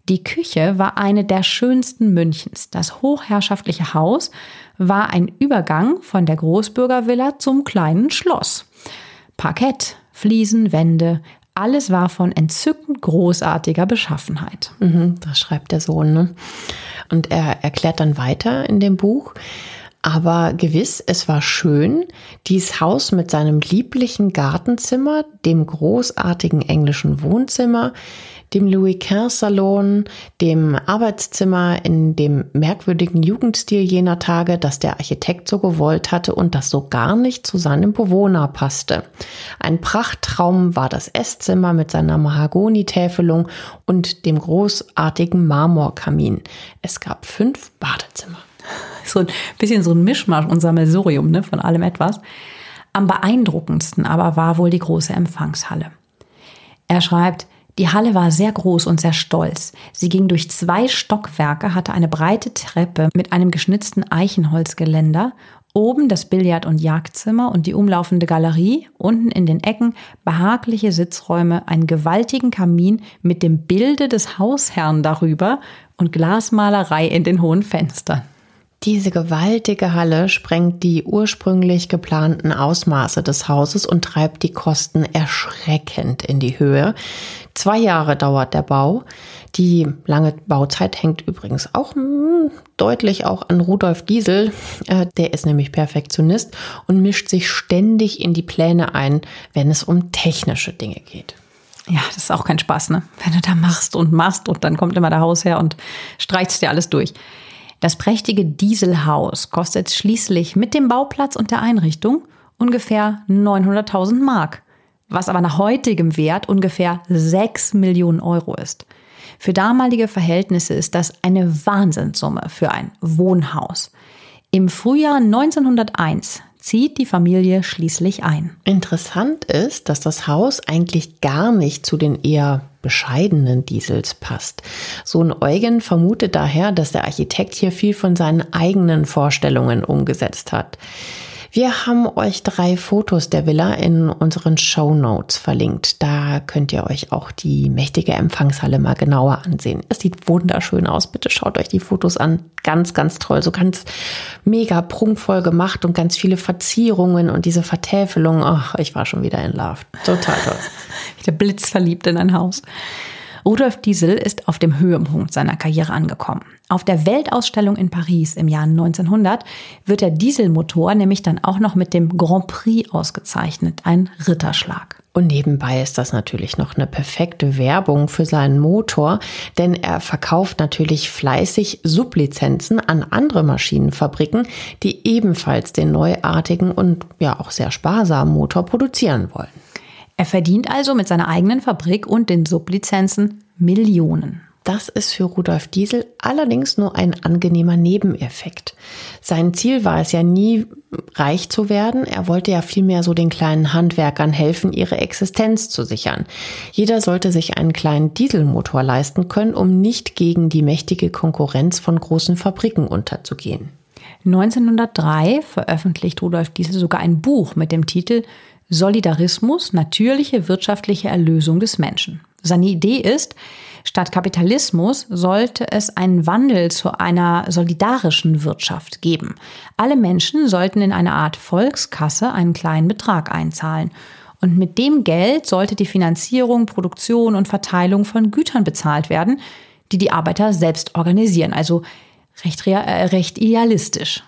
Die Küche war eine der schönsten Münchens. Das hochherrschaftliche Haus war ein Übergang von der Großbürgervilla zum kleinen Schloss. Parkett, Fliesen, Wände, alles war von entzückend großartiger Beschaffenheit. Mhm, das schreibt der Sohn. Ne? Und er erklärt dann weiter in dem Buch, Aber gewiss, es war schön, dies Haus mit seinem lieblichen Gartenzimmer, dem großartigen englischen Wohnzimmer, dem Louis XV Salon, dem Arbeitszimmer in dem merkwürdigen Jugendstil jener Tage, das der Architekt so gewollt hatte und das so gar nicht zu seinem Bewohner passte. Ein Prachttraum war das Esszimmer mit seiner Mahagonitäfelung und dem großartigen Marmorkamin. Es gab fünf Badezimmer. So ein bisschen so ein Mischmasch und Sammelsurium ne, von allem etwas. Am beeindruckendsten aber war wohl die große Empfangshalle. Er schreibt, die Halle war sehr groß und sehr stolz. Sie ging durch zwei Stockwerke, hatte eine breite Treppe mit einem geschnitzten Eichenholzgeländer, oben das Billard- und Jagdzimmer und die umlaufende Galerie, unten in den Ecken behagliche Sitzräume, einen gewaltigen Kamin mit dem Bilde des Hausherrn darüber und Glasmalerei in den hohen Fenstern. Diese gewaltige Halle sprengt die ursprünglich geplanten Ausmaße des Hauses und treibt die Kosten erschreckend in die Höhe. Zwei Jahre dauert der Bau. Die lange Bauzeit hängt übrigens auch hm, deutlich auch an Rudolf Giesel. Äh, der ist nämlich Perfektionist und mischt sich ständig in die Pläne ein, wenn es um technische Dinge geht. Ja, das ist auch kein Spaß, ne? Wenn du da machst und machst und dann kommt immer der Hausherr und streicht dir alles durch. Das prächtige Dieselhaus kostet schließlich mit dem Bauplatz und der Einrichtung ungefähr 900.000 Mark, was aber nach heutigem Wert ungefähr 6 Millionen Euro ist. Für damalige Verhältnisse ist das eine Wahnsinnssumme für ein Wohnhaus. Im Frühjahr 1901 zieht die Familie schließlich ein. Interessant ist, dass das Haus eigentlich gar nicht zu den eher bescheidenen Diesels passt. Sohn Eugen vermutet daher, dass der Architekt hier viel von seinen eigenen Vorstellungen umgesetzt hat. Wir haben euch drei Fotos der Villa in unseren Show Notes verlinkt. Da könnt ihr euch auch die mächtige Empfangshalle mal genauer ansehen. Es sieht wunderschön aus. Bitte schaut euch die Fotos an. Ganz, ganz toll. So ganz mega prunkvoll gemacht und ganz viele Verzierungen und diese Vertäfelung. Ach, ich war schon wieder in Love. Total toll. Der Blitz verliebt in ein Haus. Rudolf Diesel ist auf dem Höhepunkt seiner Karriere angekommen. Auf der Weltausstellung in Paris im Jahr 1900 wird der Dieselmotor nämlich dann auch noch mit dem Grand Prix ausgezeichnet, ein Ritterschlag. Und nebenbei ist das natürlich noch eine perfekte Werbung für seinen Motor, denn er verkauft natürlich fleißig Sublizenzen an andere Maschinenfabriken, die ebenfalls den neuartigen und ja auch sehr sparsamen Motor produzieren wollen. Er verdient also mit seiner eigenen Fabrik und den Sublizenzen Millionen. Das ist für Rudolf Diesel allerdings nur ein angenehmer Nebeneffekt. Sein Ziel war es ja nie, reich zu werden. Er wollte ja vielmehr so den kleinen Handwerkern helfen, ihre Existenz zu sichern. Jeder sollte sich einen kleinen Dieselmotor leisten können, um nicht gegen die mächtige Konkurrenz von großen Fabriken unterzugehen. 1903 veröffentlicht Rudolf Diesel sogar ein Buch mit dem Titel Solidarismus, natürliche wirtschaftliche Erlösung des Menschen. Seine Idee ist, statt Kapitalismus sollte es einen Wandel zu einer solidarischen Wirtschaft geben. Alle Menschen sollten in eine Art Volkskasse einen kleinen Betrag einzahlen. Und mit dem Geld sollte die Finanzierung, Produktion und Verteilung von Gütern bezahlt werden, die die Arbeiter selbst organisieren. Also recht, äh, recht idealistisch.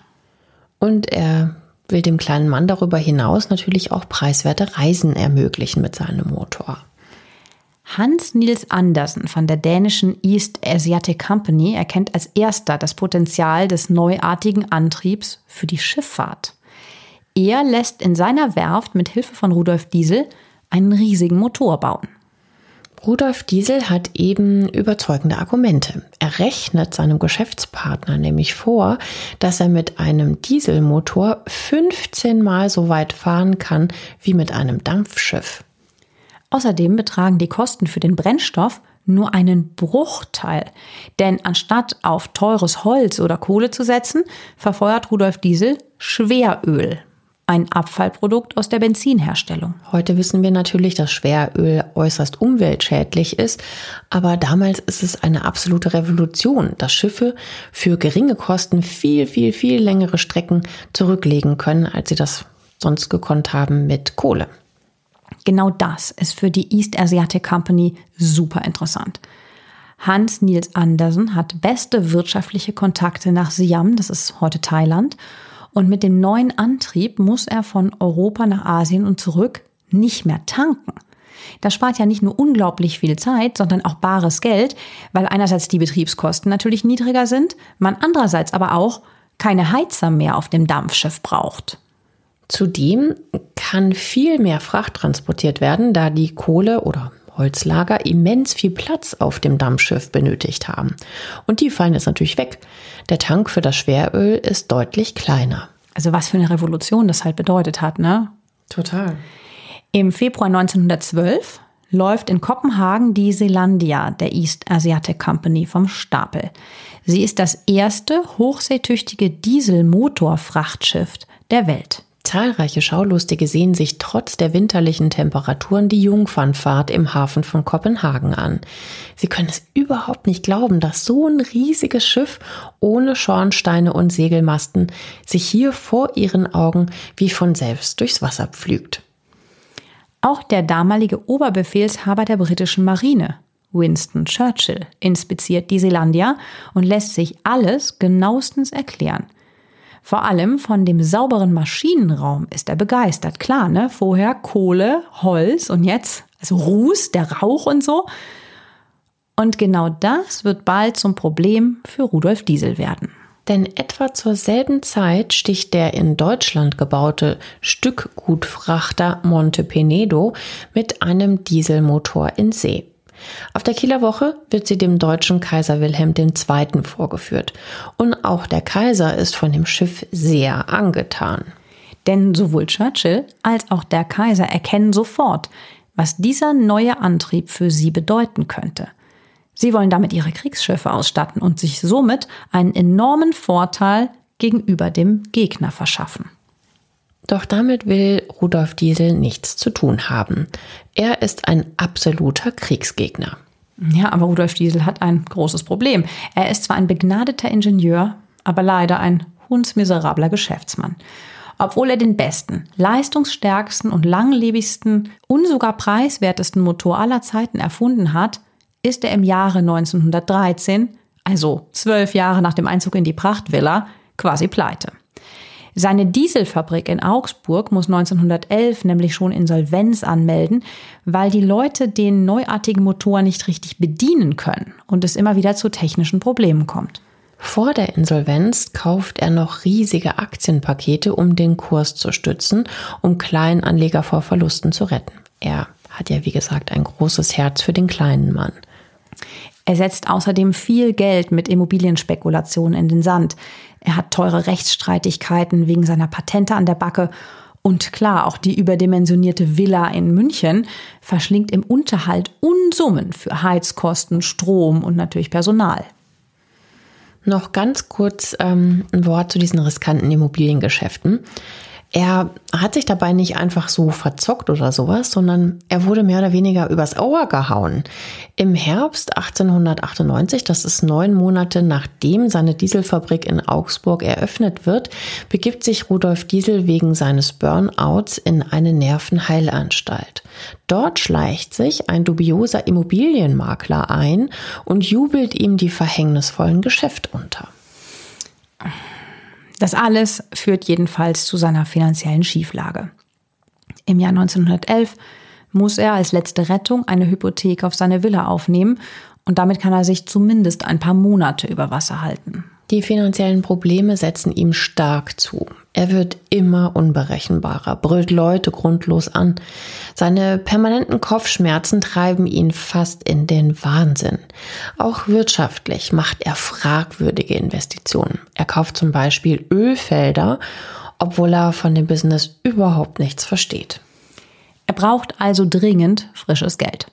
Und er will dem kleinen Mann darüber hinaus natürlich auch preiswerte Reisen ermöglichen mit seinem Motor. Hans Niels Andersen von der dänischen East Asiatic Company erkennt als erster das Potenzial des neuartigen Antriebs für die Schifffahrt. Er lässt in seiner Werft mit Hilfe von Rudolf Diesel einen riesigen Motor bauen. Rudolf Diesel hat eben überzeugende Argumente. Er rechnet seinem Geschäftspartner nämlich vor, dass er mit einem Dieselmotor 15 Mal so weit fahren kann wie mit einem Dampfschiff. Außerdem betragen die Kosten für den Brennstoff nur einen Bruchteil. Denn anstatt auf teures Holz oder Kohle zu setzen, verfeuert Rudolf Diesel Schweröl ein Abfallprodukt aus der Benzinherstellung. Heute wissen wir natürlich, dass Schweröl äußerst umweltschädlich ist, aber damals ist es eine absolute Revolution, dass Schiffe für geringe Kosten viel, viel, viel längere Strecken zurücklegen können, als sie das sonst gekonnt haben mit Kohle. Genau das ist für die East Asiatic Company super interessant. Hans Niels Andersen hat beste wirtschaftliche Kontakte nach Siam, das ist heute Thailand, Und mit dem neuen Antrieb muss er von Europa nach Asien und zurück nicht mehr tanken. Das spart ja nicht nur unglaublich viel Zeit, sondern auch bares Geld, weil einerseits die Betriebskosten natürlich niedriger sind, man andererseits aber auch keine Heizer mehr auf dem Dampfschiff braucht. Zudem kann viel mehr Fracht transportiert werden, da die Kohle oder Holzlager immens viel Platz auf dem Dampfschiff benötigt haben. Und die fallen jetzt natürlich weg. Der Tank für das Schweröl ist deutlich kleiner. Also was für eine Revolution das halt bedeutet hat, ne? Total. Im Februar 1912 läuft in Kopenhagen die Selandia der East Asiatic Company vom Stapel. Sie ist das erste hochseetüchtige Dieselmotorfrachtschiff der Welt. Zahlreiche Schaulustige sehen sich trotz der winterlichen Temperaturen die Jungfernfahrt im Hafen von Kopenhagen an. Sie können es überhaupt nicht glauben, dass so ein riesiges Schiff ohne Schornsteine und Segelmasten sich hier vor ihren Augen wie von selbst durchs Wasser pflügt. Auch der damalige Oberbefehlshaber der britischen Marine, Winston Churchill, inspiziert die Selandia und lässt sich alles genauestens erklären. Vor allem von dem sauberen Maschinenraum ist er begeistert. Klar, ne? Vorher Kohle, Holz und jetzt, also Ruß, der Rauch und so. Und genau das wird bald zum Problem für Rudolf Diesel werden. Denn etwa zur selben Zeit sticht der in Deutschland gebaute Stückgutfrachter Monte Penedo mit einem Dieselmotor in See. Auf der Kieler Woche wird sie dem deutschen Kaiser Wilhelm II. vorgeführt. Und auch der Kaiser ist von dem Schiff sehr angetan. Denn sowohl Churchill als auch der Kaiser erkennen sofort, was dieser neue Antrieb für sie bedeuten könnte. Sie wollen damit ihre Kriegsschiffe ausstatten und sich somit einen enormen Vorteil gegenüber dem Gegner verschaffen. Doch damit will Rudolf Diesel nichts zu tun haben. Er ist ein absoluter Kriegsgegner. Ja, aber Rudolf Diesel hat ein großes Problem. Er ist zwar ein begnadeter Ingenieur, aber leider ein hundsmiserabler Geschäftsmann. Obwohl er den besten, leistungsstärksten und langlebigsten und sogar preiswertesten Motor aller Zeiten erfunden hat, ist er im Jahre 1913, also zwölf Jahre nach dem Einzug in die Prachtvilla, quasi pleite. Seine Dieselfabrik in Augsburg muss 1911 nämlich schon Insolvenz anmelden, weil die Leute den neuartigen Motor nicht richtig bedienen können und es immer wieder zu technischen Problemen kommt. Vor der Insolvenz kauft er noch riesige Aktienpakete, um den Kurs zu stützen, um Kleinanleger vor Verlusten zu retten. Er hat ja, wie gesagt, ein großes Herz für den kleinen Mann. Er setzt außerdem viel Geld mit Immobilienspekulationen in den Sand. Er hat teure Rechtsstreitigkeiten wegen seiner Patente an der Backe. Und klar, auch die überdimensionierte Villa in München verschlingt im Unterhalt Unsummen für Heizkosten, Strom und natürlich Personal. Noch ganz kurz ähm, ein Wort zu diesen riskanten Immobiliengeschäften. Er hat sich dabei nicht einfach so verzockt oder sowas, sondern er wurde mehr oder weniger übers Ohr gehauen. Im Herbst 1898, das ist neun Monate nachdem seine Dieselfabrik in Augsburg eröffnet wird, begibt sich Rudolf Diesel wegen seines Burnouts in eine Nervenheilanstalt. Dort schleicht sich ein dubioser Immobilienmakler ein und jubelt ihm die verhängnisvollen Geschäfte unter. Das alles führt jedenfalls zu seiner finanziellen Schieflage. Im Jahr 1911 muss er als letzte Rettung eine Hypothek auf seine Villa aufnehmen und damit kann er sich zumindest ein paar Monate über Wasser halten. Die finanziellen Probleme setzen ihm stark zu. Er wird immer unberechenbarer, brüllt Leute grundlos an. Seine permanenten Kopfschmerzen treiben ihn fast in den Wahnsinn. Auch wirtschaftlich macht er fragwürdige Investitionen. Er kauft zum Beispiel Ölfelder, obwohl er von dem Business überhaupt nichts versteht. Er braucht also dringend frisches Geld.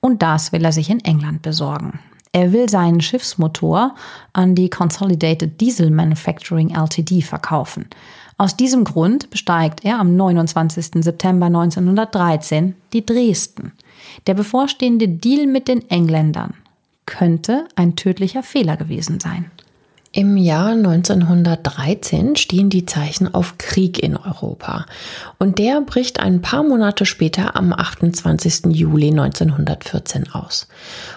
Und das will er sich in England besorgen. Er will seinen Schiffsmotor an die Consolidated Diesel Manufacturing Ltd verkaufen. Aus diesem Grund besteigt er am 29. September 1913 die Dresden. Der bevorstehende Deal mit den Engländern könnte ein tödlicher Fehler gewesen sein. Im Jahr 1913 stehen die Zeichen auf Krieg in Europa und der bricht ein paar Monate später am 28. Juli 1914 aus.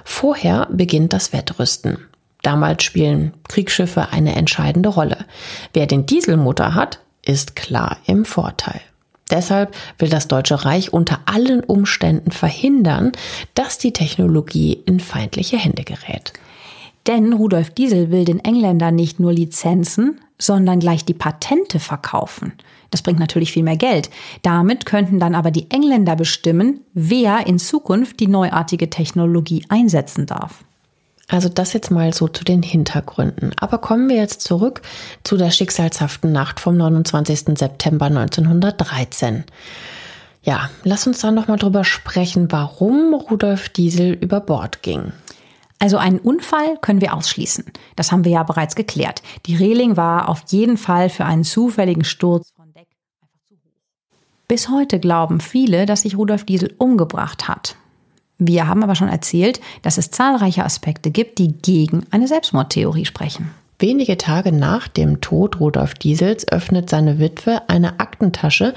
Vorher beginnt das Wettrüsten. Damals spielen Kriegsschiffe eine entscheidende Rolle. Wer den Dieselmotor hat, ist klar im Vorteil. Deshalb will das Deutsche Reich unter allen Umständen verhindern, dass die Technologie in feindliche Hände gerät. Denn Rudolf Diesel will den Engländern nicht nur Lizenzen, sondern gleich die Patente verkaufen. Das bringt natürlich viel mehr Geld. Damit könnten dann aber die Engländer bestimmen, wer in Zukunft die neuartige Technologie einsetzen darf. Also das jetzt mal so zu den Hintergründen. Aber kommen wir jetzt zurück zu der schicksalshaften Nacht vom 29. September 1913. Ja, lass uns dann noch mal drüber sprechen, warum Rudolf Diesel über Bord ging. Also einen Unfall können wir ausschließen. Das haben wir ja bereits geklärt. Die Reling war auf jeden Fall für einen zufälligen Sturz von Deck einfach zu hoch. Bis heute glauben viele, dass sich Rudolf Diesel umgebracht hat. Wir haben aber schon erzählt, dass es zahlreiche Aspekte gibt, die gegen eine Selbstmordtheorie sprechen. Wenige Tage nach dem Tod Rudolf Diesels öffnet seine Witwe eine Aktentasche,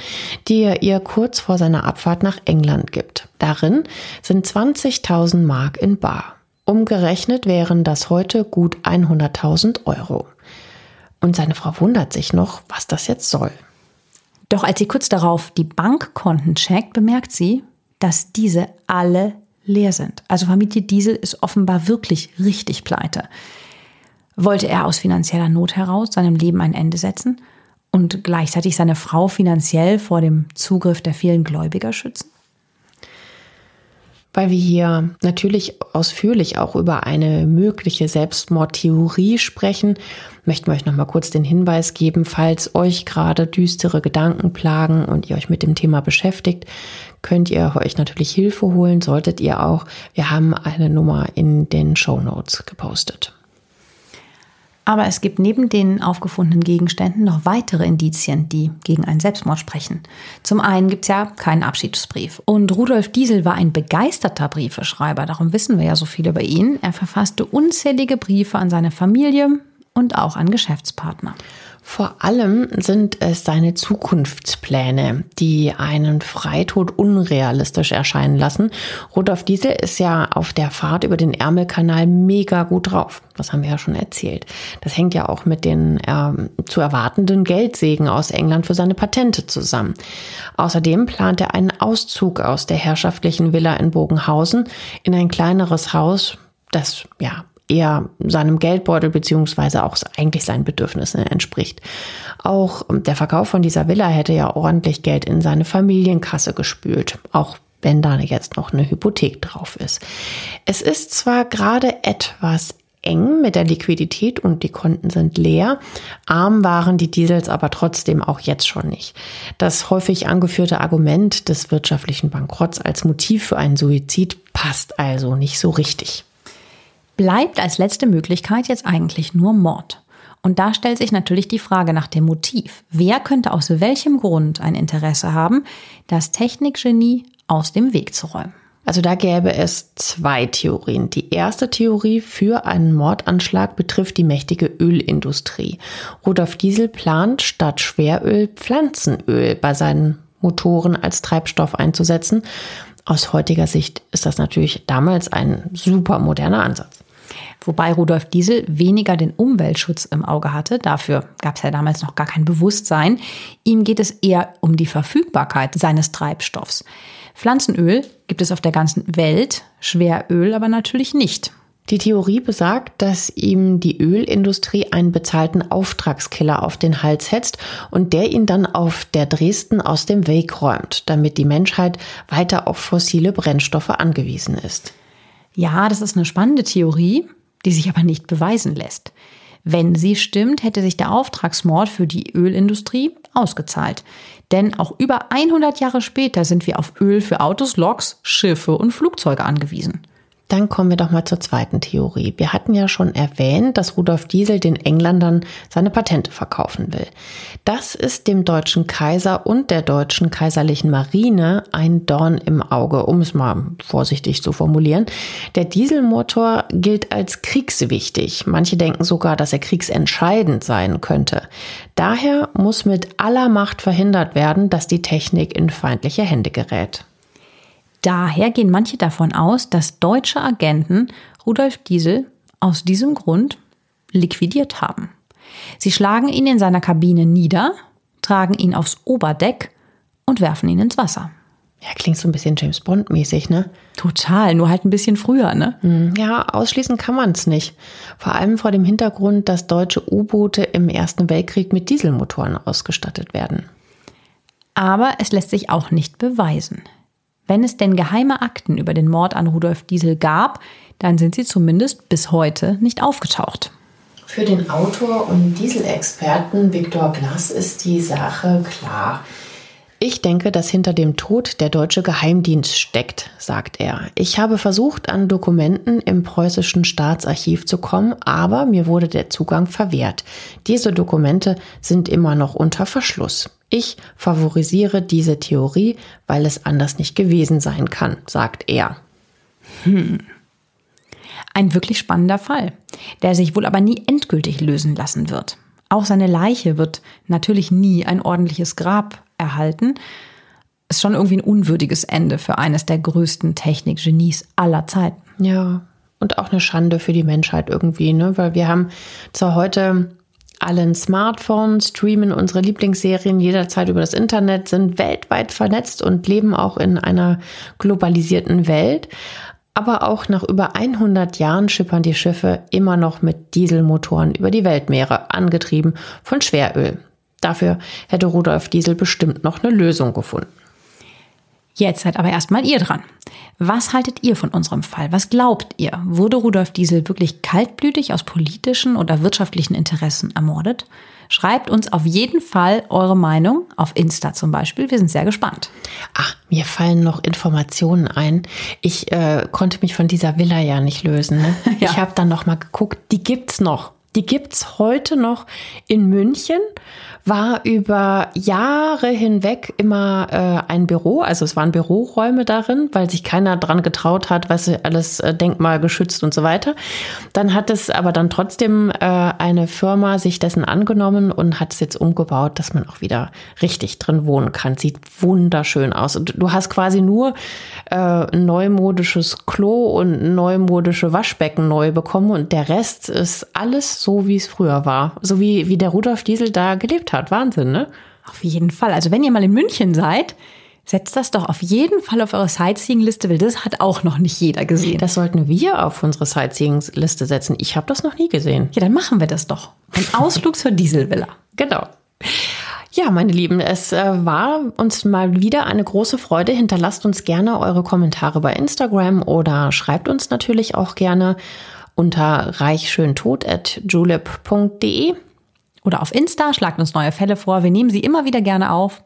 die er ihr kurz vor seiner Abfahrt nach England gibt. Darin sind 20.000 Mark in Bar. Umgerechnet wären das heute gut 100.000 Euro. Und seine Frau wundert sich noch, was das jetzt soll. Doch als sie kurz darauf die Bankkonten checkt, bemerkt sie, dass diese alle leer sind. Also Familie Diesel ist offenbar wirklich richtig pleite. Wollte er aus finanzieller Not heraus seinem Leben ein Ende setzen und gleichzeitig seine Frau finanziell vor dem Zugriff der vielen Gläubiger schützen? Weil wir hier natürlich ausführlich auch über eine mögliche Selbstmordtheorie sprechen, möchten wir euch noch mal kurz den Hinweis geben, falls euch gerade düstere Gedanken plagen und ihr euch mit dem Thema beschäftigt, könnt ihr euch natürlich Hilfe holen, solltet ihr auch. Wir haben eine Nummer in den Show Notes gepostet. Aber es gibt neben den aufgefundenen Gegenständen noch weitere Indizien, die gegen einen Selbstmord sprechen. Zum einen gibt es ja keinen Abschiedsbrief. Und Rudolf Diesel war ein begeisterter Briefeschreiber, darum wissen wir ja so viel über ihn. Er verfasste unzählige Briefe an seine Familie und auch an Geschäftspartner. Vor allem sind es seine Zukunftspläne, die einen Freitod unrealistisch erscheinen lassen. Rudolf Diesel ist ja auf der Fahrt über den Ärmelkanal mega gut drauf. Das haben wir ja schon erzählt. Das hängt ja auch mit den äh, zu erwartenden Geldsegen aus England für seine Patente zusammen. Außerdem plant er einen Auszug aus der herrschaftlichen Villa in Bogenhausen in ein kleineres Haus, das ja eher seinem Geldbeutel beziehungsweise auch eigentlich seinen Bedürfnissen entspricht. Auch der Verkauf von dieser Villa hätte ja ordentlich Geld in seine Familienkasse gespült, auch wenn da jetzt noch eine Hypothek drauf ist. Es ist zwar gerade etwas eng mit der Liquidität und die Konten sind leer. Arm waren die Diesels aber trotzdem auch jetzt schon nicht. Das häufig angeführte Argument des wirtschaftlichen Bankrotts als Motiv für einen Suizid passt also nicht so richtig bleibt als letzte Möglichkeit jetzt eigentlich nur Mord. Und da stellt sich natürlich die Frage nach dem Motiv. Wer könnte aus welchem Grund ein Interesse haben, das Technikgenie aus dem Weg zu räumen? Also da gäbe es zwei Theorien. Die erste Theorie für einen Mordanschlag betrifft die mächtige Ölindustrie. Rudolf Diesel plant statt Schweröl Pflanzenöl bei seinen Motoren als Treibstoff einzusetzen. Aus heutiger Sicht ist das natürlich damals ein super moderner Ansatz. Wobei Rudolf Diesel weniger den Umweltschutz im Auge hatte. Dafür gab es ja damals noch gar kein Bewusstsein. Ihm geht es eher um die Verfügbarkeit seines Treibstoffs. Pflanzenöl gibt es auf der ganzen Welt, Schweröl aber natürlich nicht. Die Theorie besagt, dass ihm die Ölindustrie einen bezahlten Auftragskiller auf den Hals hetzt und der ihn dann auf der Dresden aus dem Weg räumt, damit die Menschheit weiter auf fossile Brennstoffe angewiesen ist. Ja, das ist eine spannende Theorie, die sich aber nicht beweisen lässt. Wenn sie stimmt, hätte sich der Auftragsmord für die Ölindustrie ausgezahlt. Denn auch über 100 Jahre später sind wir auf Öl für Autos, Loks, Schiffe und Flugzeuge angewiesen. Dann kommen wir doch mal zur zweiten Theorie. Wir hatten ja schon erwähnt, dass Rudolf Diesel den Engländern seine Patente verkaufen will. Das ist dem deutschen Kaiser und der deutschen kaiserlichen Marine ein Dorn im Auge, um es mal vorsichtig zu formulieren. Der Dieselmotor gilt als kriegswichtig. Manche denken sogar, dass er kriegsentscheidend sein könnte. Daher muss mit aller Macht verhindert werden, dass die Technik in feindliche Hände gerät. Daher gehen manche davon aus, dass deutsche Agenten Rudolf Diesel aus diesem Grund liquidiert haben. Sie schlagen ihn in seiner Kabine nieder, tragen ihn aufs Oberdeck und werfen ihn ins Wasser. Ja, klingt so ein bisschen James Bond-mäßig, ne? Total, nur halt ein bisschen früher, ne? Hm, ja, ausschließen kann man es nicht. Vor allem vor dem Hintergrund, dass deutsche U-Boote im Ersten Weltkrieg mit Dieselmotoren ausgestattet werden. Aber es lässt sich auch nicht beweisen. Wenn es denn geheime Akten über den Mord an Rudolf Diesel gab, dann sind sie zumindest bis heute nicht aufgetaucht. Für den Autor und Dieselexperten Viktor Glass ist die Sache klar. Ich denke, dass hinter dem Tod der deutsche Geheimdienst steckt, sagt er. Ich habe versucht, an Dokumenten im preußischen Staatsarchiv zu kommen, aber mir wurde der Zugang verwehrt. Diese Dokumente sind immer noch unter Verschluss. Ich favorisiere diese Theorie, weil es anders nicht gewesen sein kann, sagt er. Hm. Ein wirklich spannender Fall, der sich wohl aber nie endgültig lösen lassen wird. Auch seine Leiche wird natürlich nie ein ordentliches Grab erhalten. Ist schon irgendwie ein unwürdiges Ende für eines der größten Technikgenies aller Zeiten. Ja, und auch eine Schande für die Menschheit irgendwie, ne? Weil wir haben zwar heute alle ein Smartphone, streamen unsere Lieblingsserien jederzeit über das Internet, sind weltweit vernetzt und leben auch in einer globalisierten Welt. Aber auch nach über 100 Jahren schippern die Schiffe immer noch mit Dieselmotoren über die Weltmeere, angetrieben von Schweröl. Dafür hätte Rudolf Diesel bestimmt noch eine Lösung gefunden. Jetzt seid aber erstmal ihr dran. Was haltet ihr von unserem Fall? Was glaubt ihr? Wurde Rudolf Diesel wirklich kaltblütig aus politischen oder wirtschaftlichen Interessen ermordet? Schreibt uns auf jeden Fall eure Meinung auf Insta zum Beispiel. Wir sind sehr gespannt. Ach, mir fallen noch Informationen ein. Ich äh, konnte mich von dieser Villa ja nicht lösen. Ne? ja. Ich habe dann noch mal geguckt. Die gibt's noch. Die gibt's heute noch in München war über Jahre hinweg immer äh, ein Büro, also es waren Büroräume darin, weil sich keiner dran getraut hat, was alles äh, denkmalgeschützt und so weiter. Dann hat es aber dann trotzdem äh, eine Firma sich dessen angenommen und hat es jetzt umgebaut, dass man auch wieder richtig drin wohnen kann. Sieht wunderschön aus. Und du hast quasi nur äh, neumodisches Klo und neumodische Waschbecken neu bekommen und der Rest ist alles so, wie es früher war. So wie, wie der Rudolf Diesel da gelebt hat. Wahnsinn, ne? Auf jeden Fall. Also wenn ihr mal in München seid, setzt das doch auf jeden Fall auf eure Sightseeing-Liste, weil das hat auch noch nicht jeder gesehen. Das sollten wir auf unsere Sightseeing-Liste setzen. Ich habe das noch nie gesehen. Ja, dann machen wir das doch. Ein Ausflug zur Dieselvilla. Genau. Ja, meine Lieben, es äh, war uns mal wieder eine große Freude. Hinterlasst uns gerne eure Kommentare bei Instagram oder schreibt uns natürlich auch gerne unter reichschöntod.julep.de oder auf Insta, schlagt uns neue Fälle vor. Wir nehmen sie immer wieder gerne auf.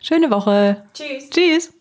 Schöne Woche. Tschüss. Tschüss.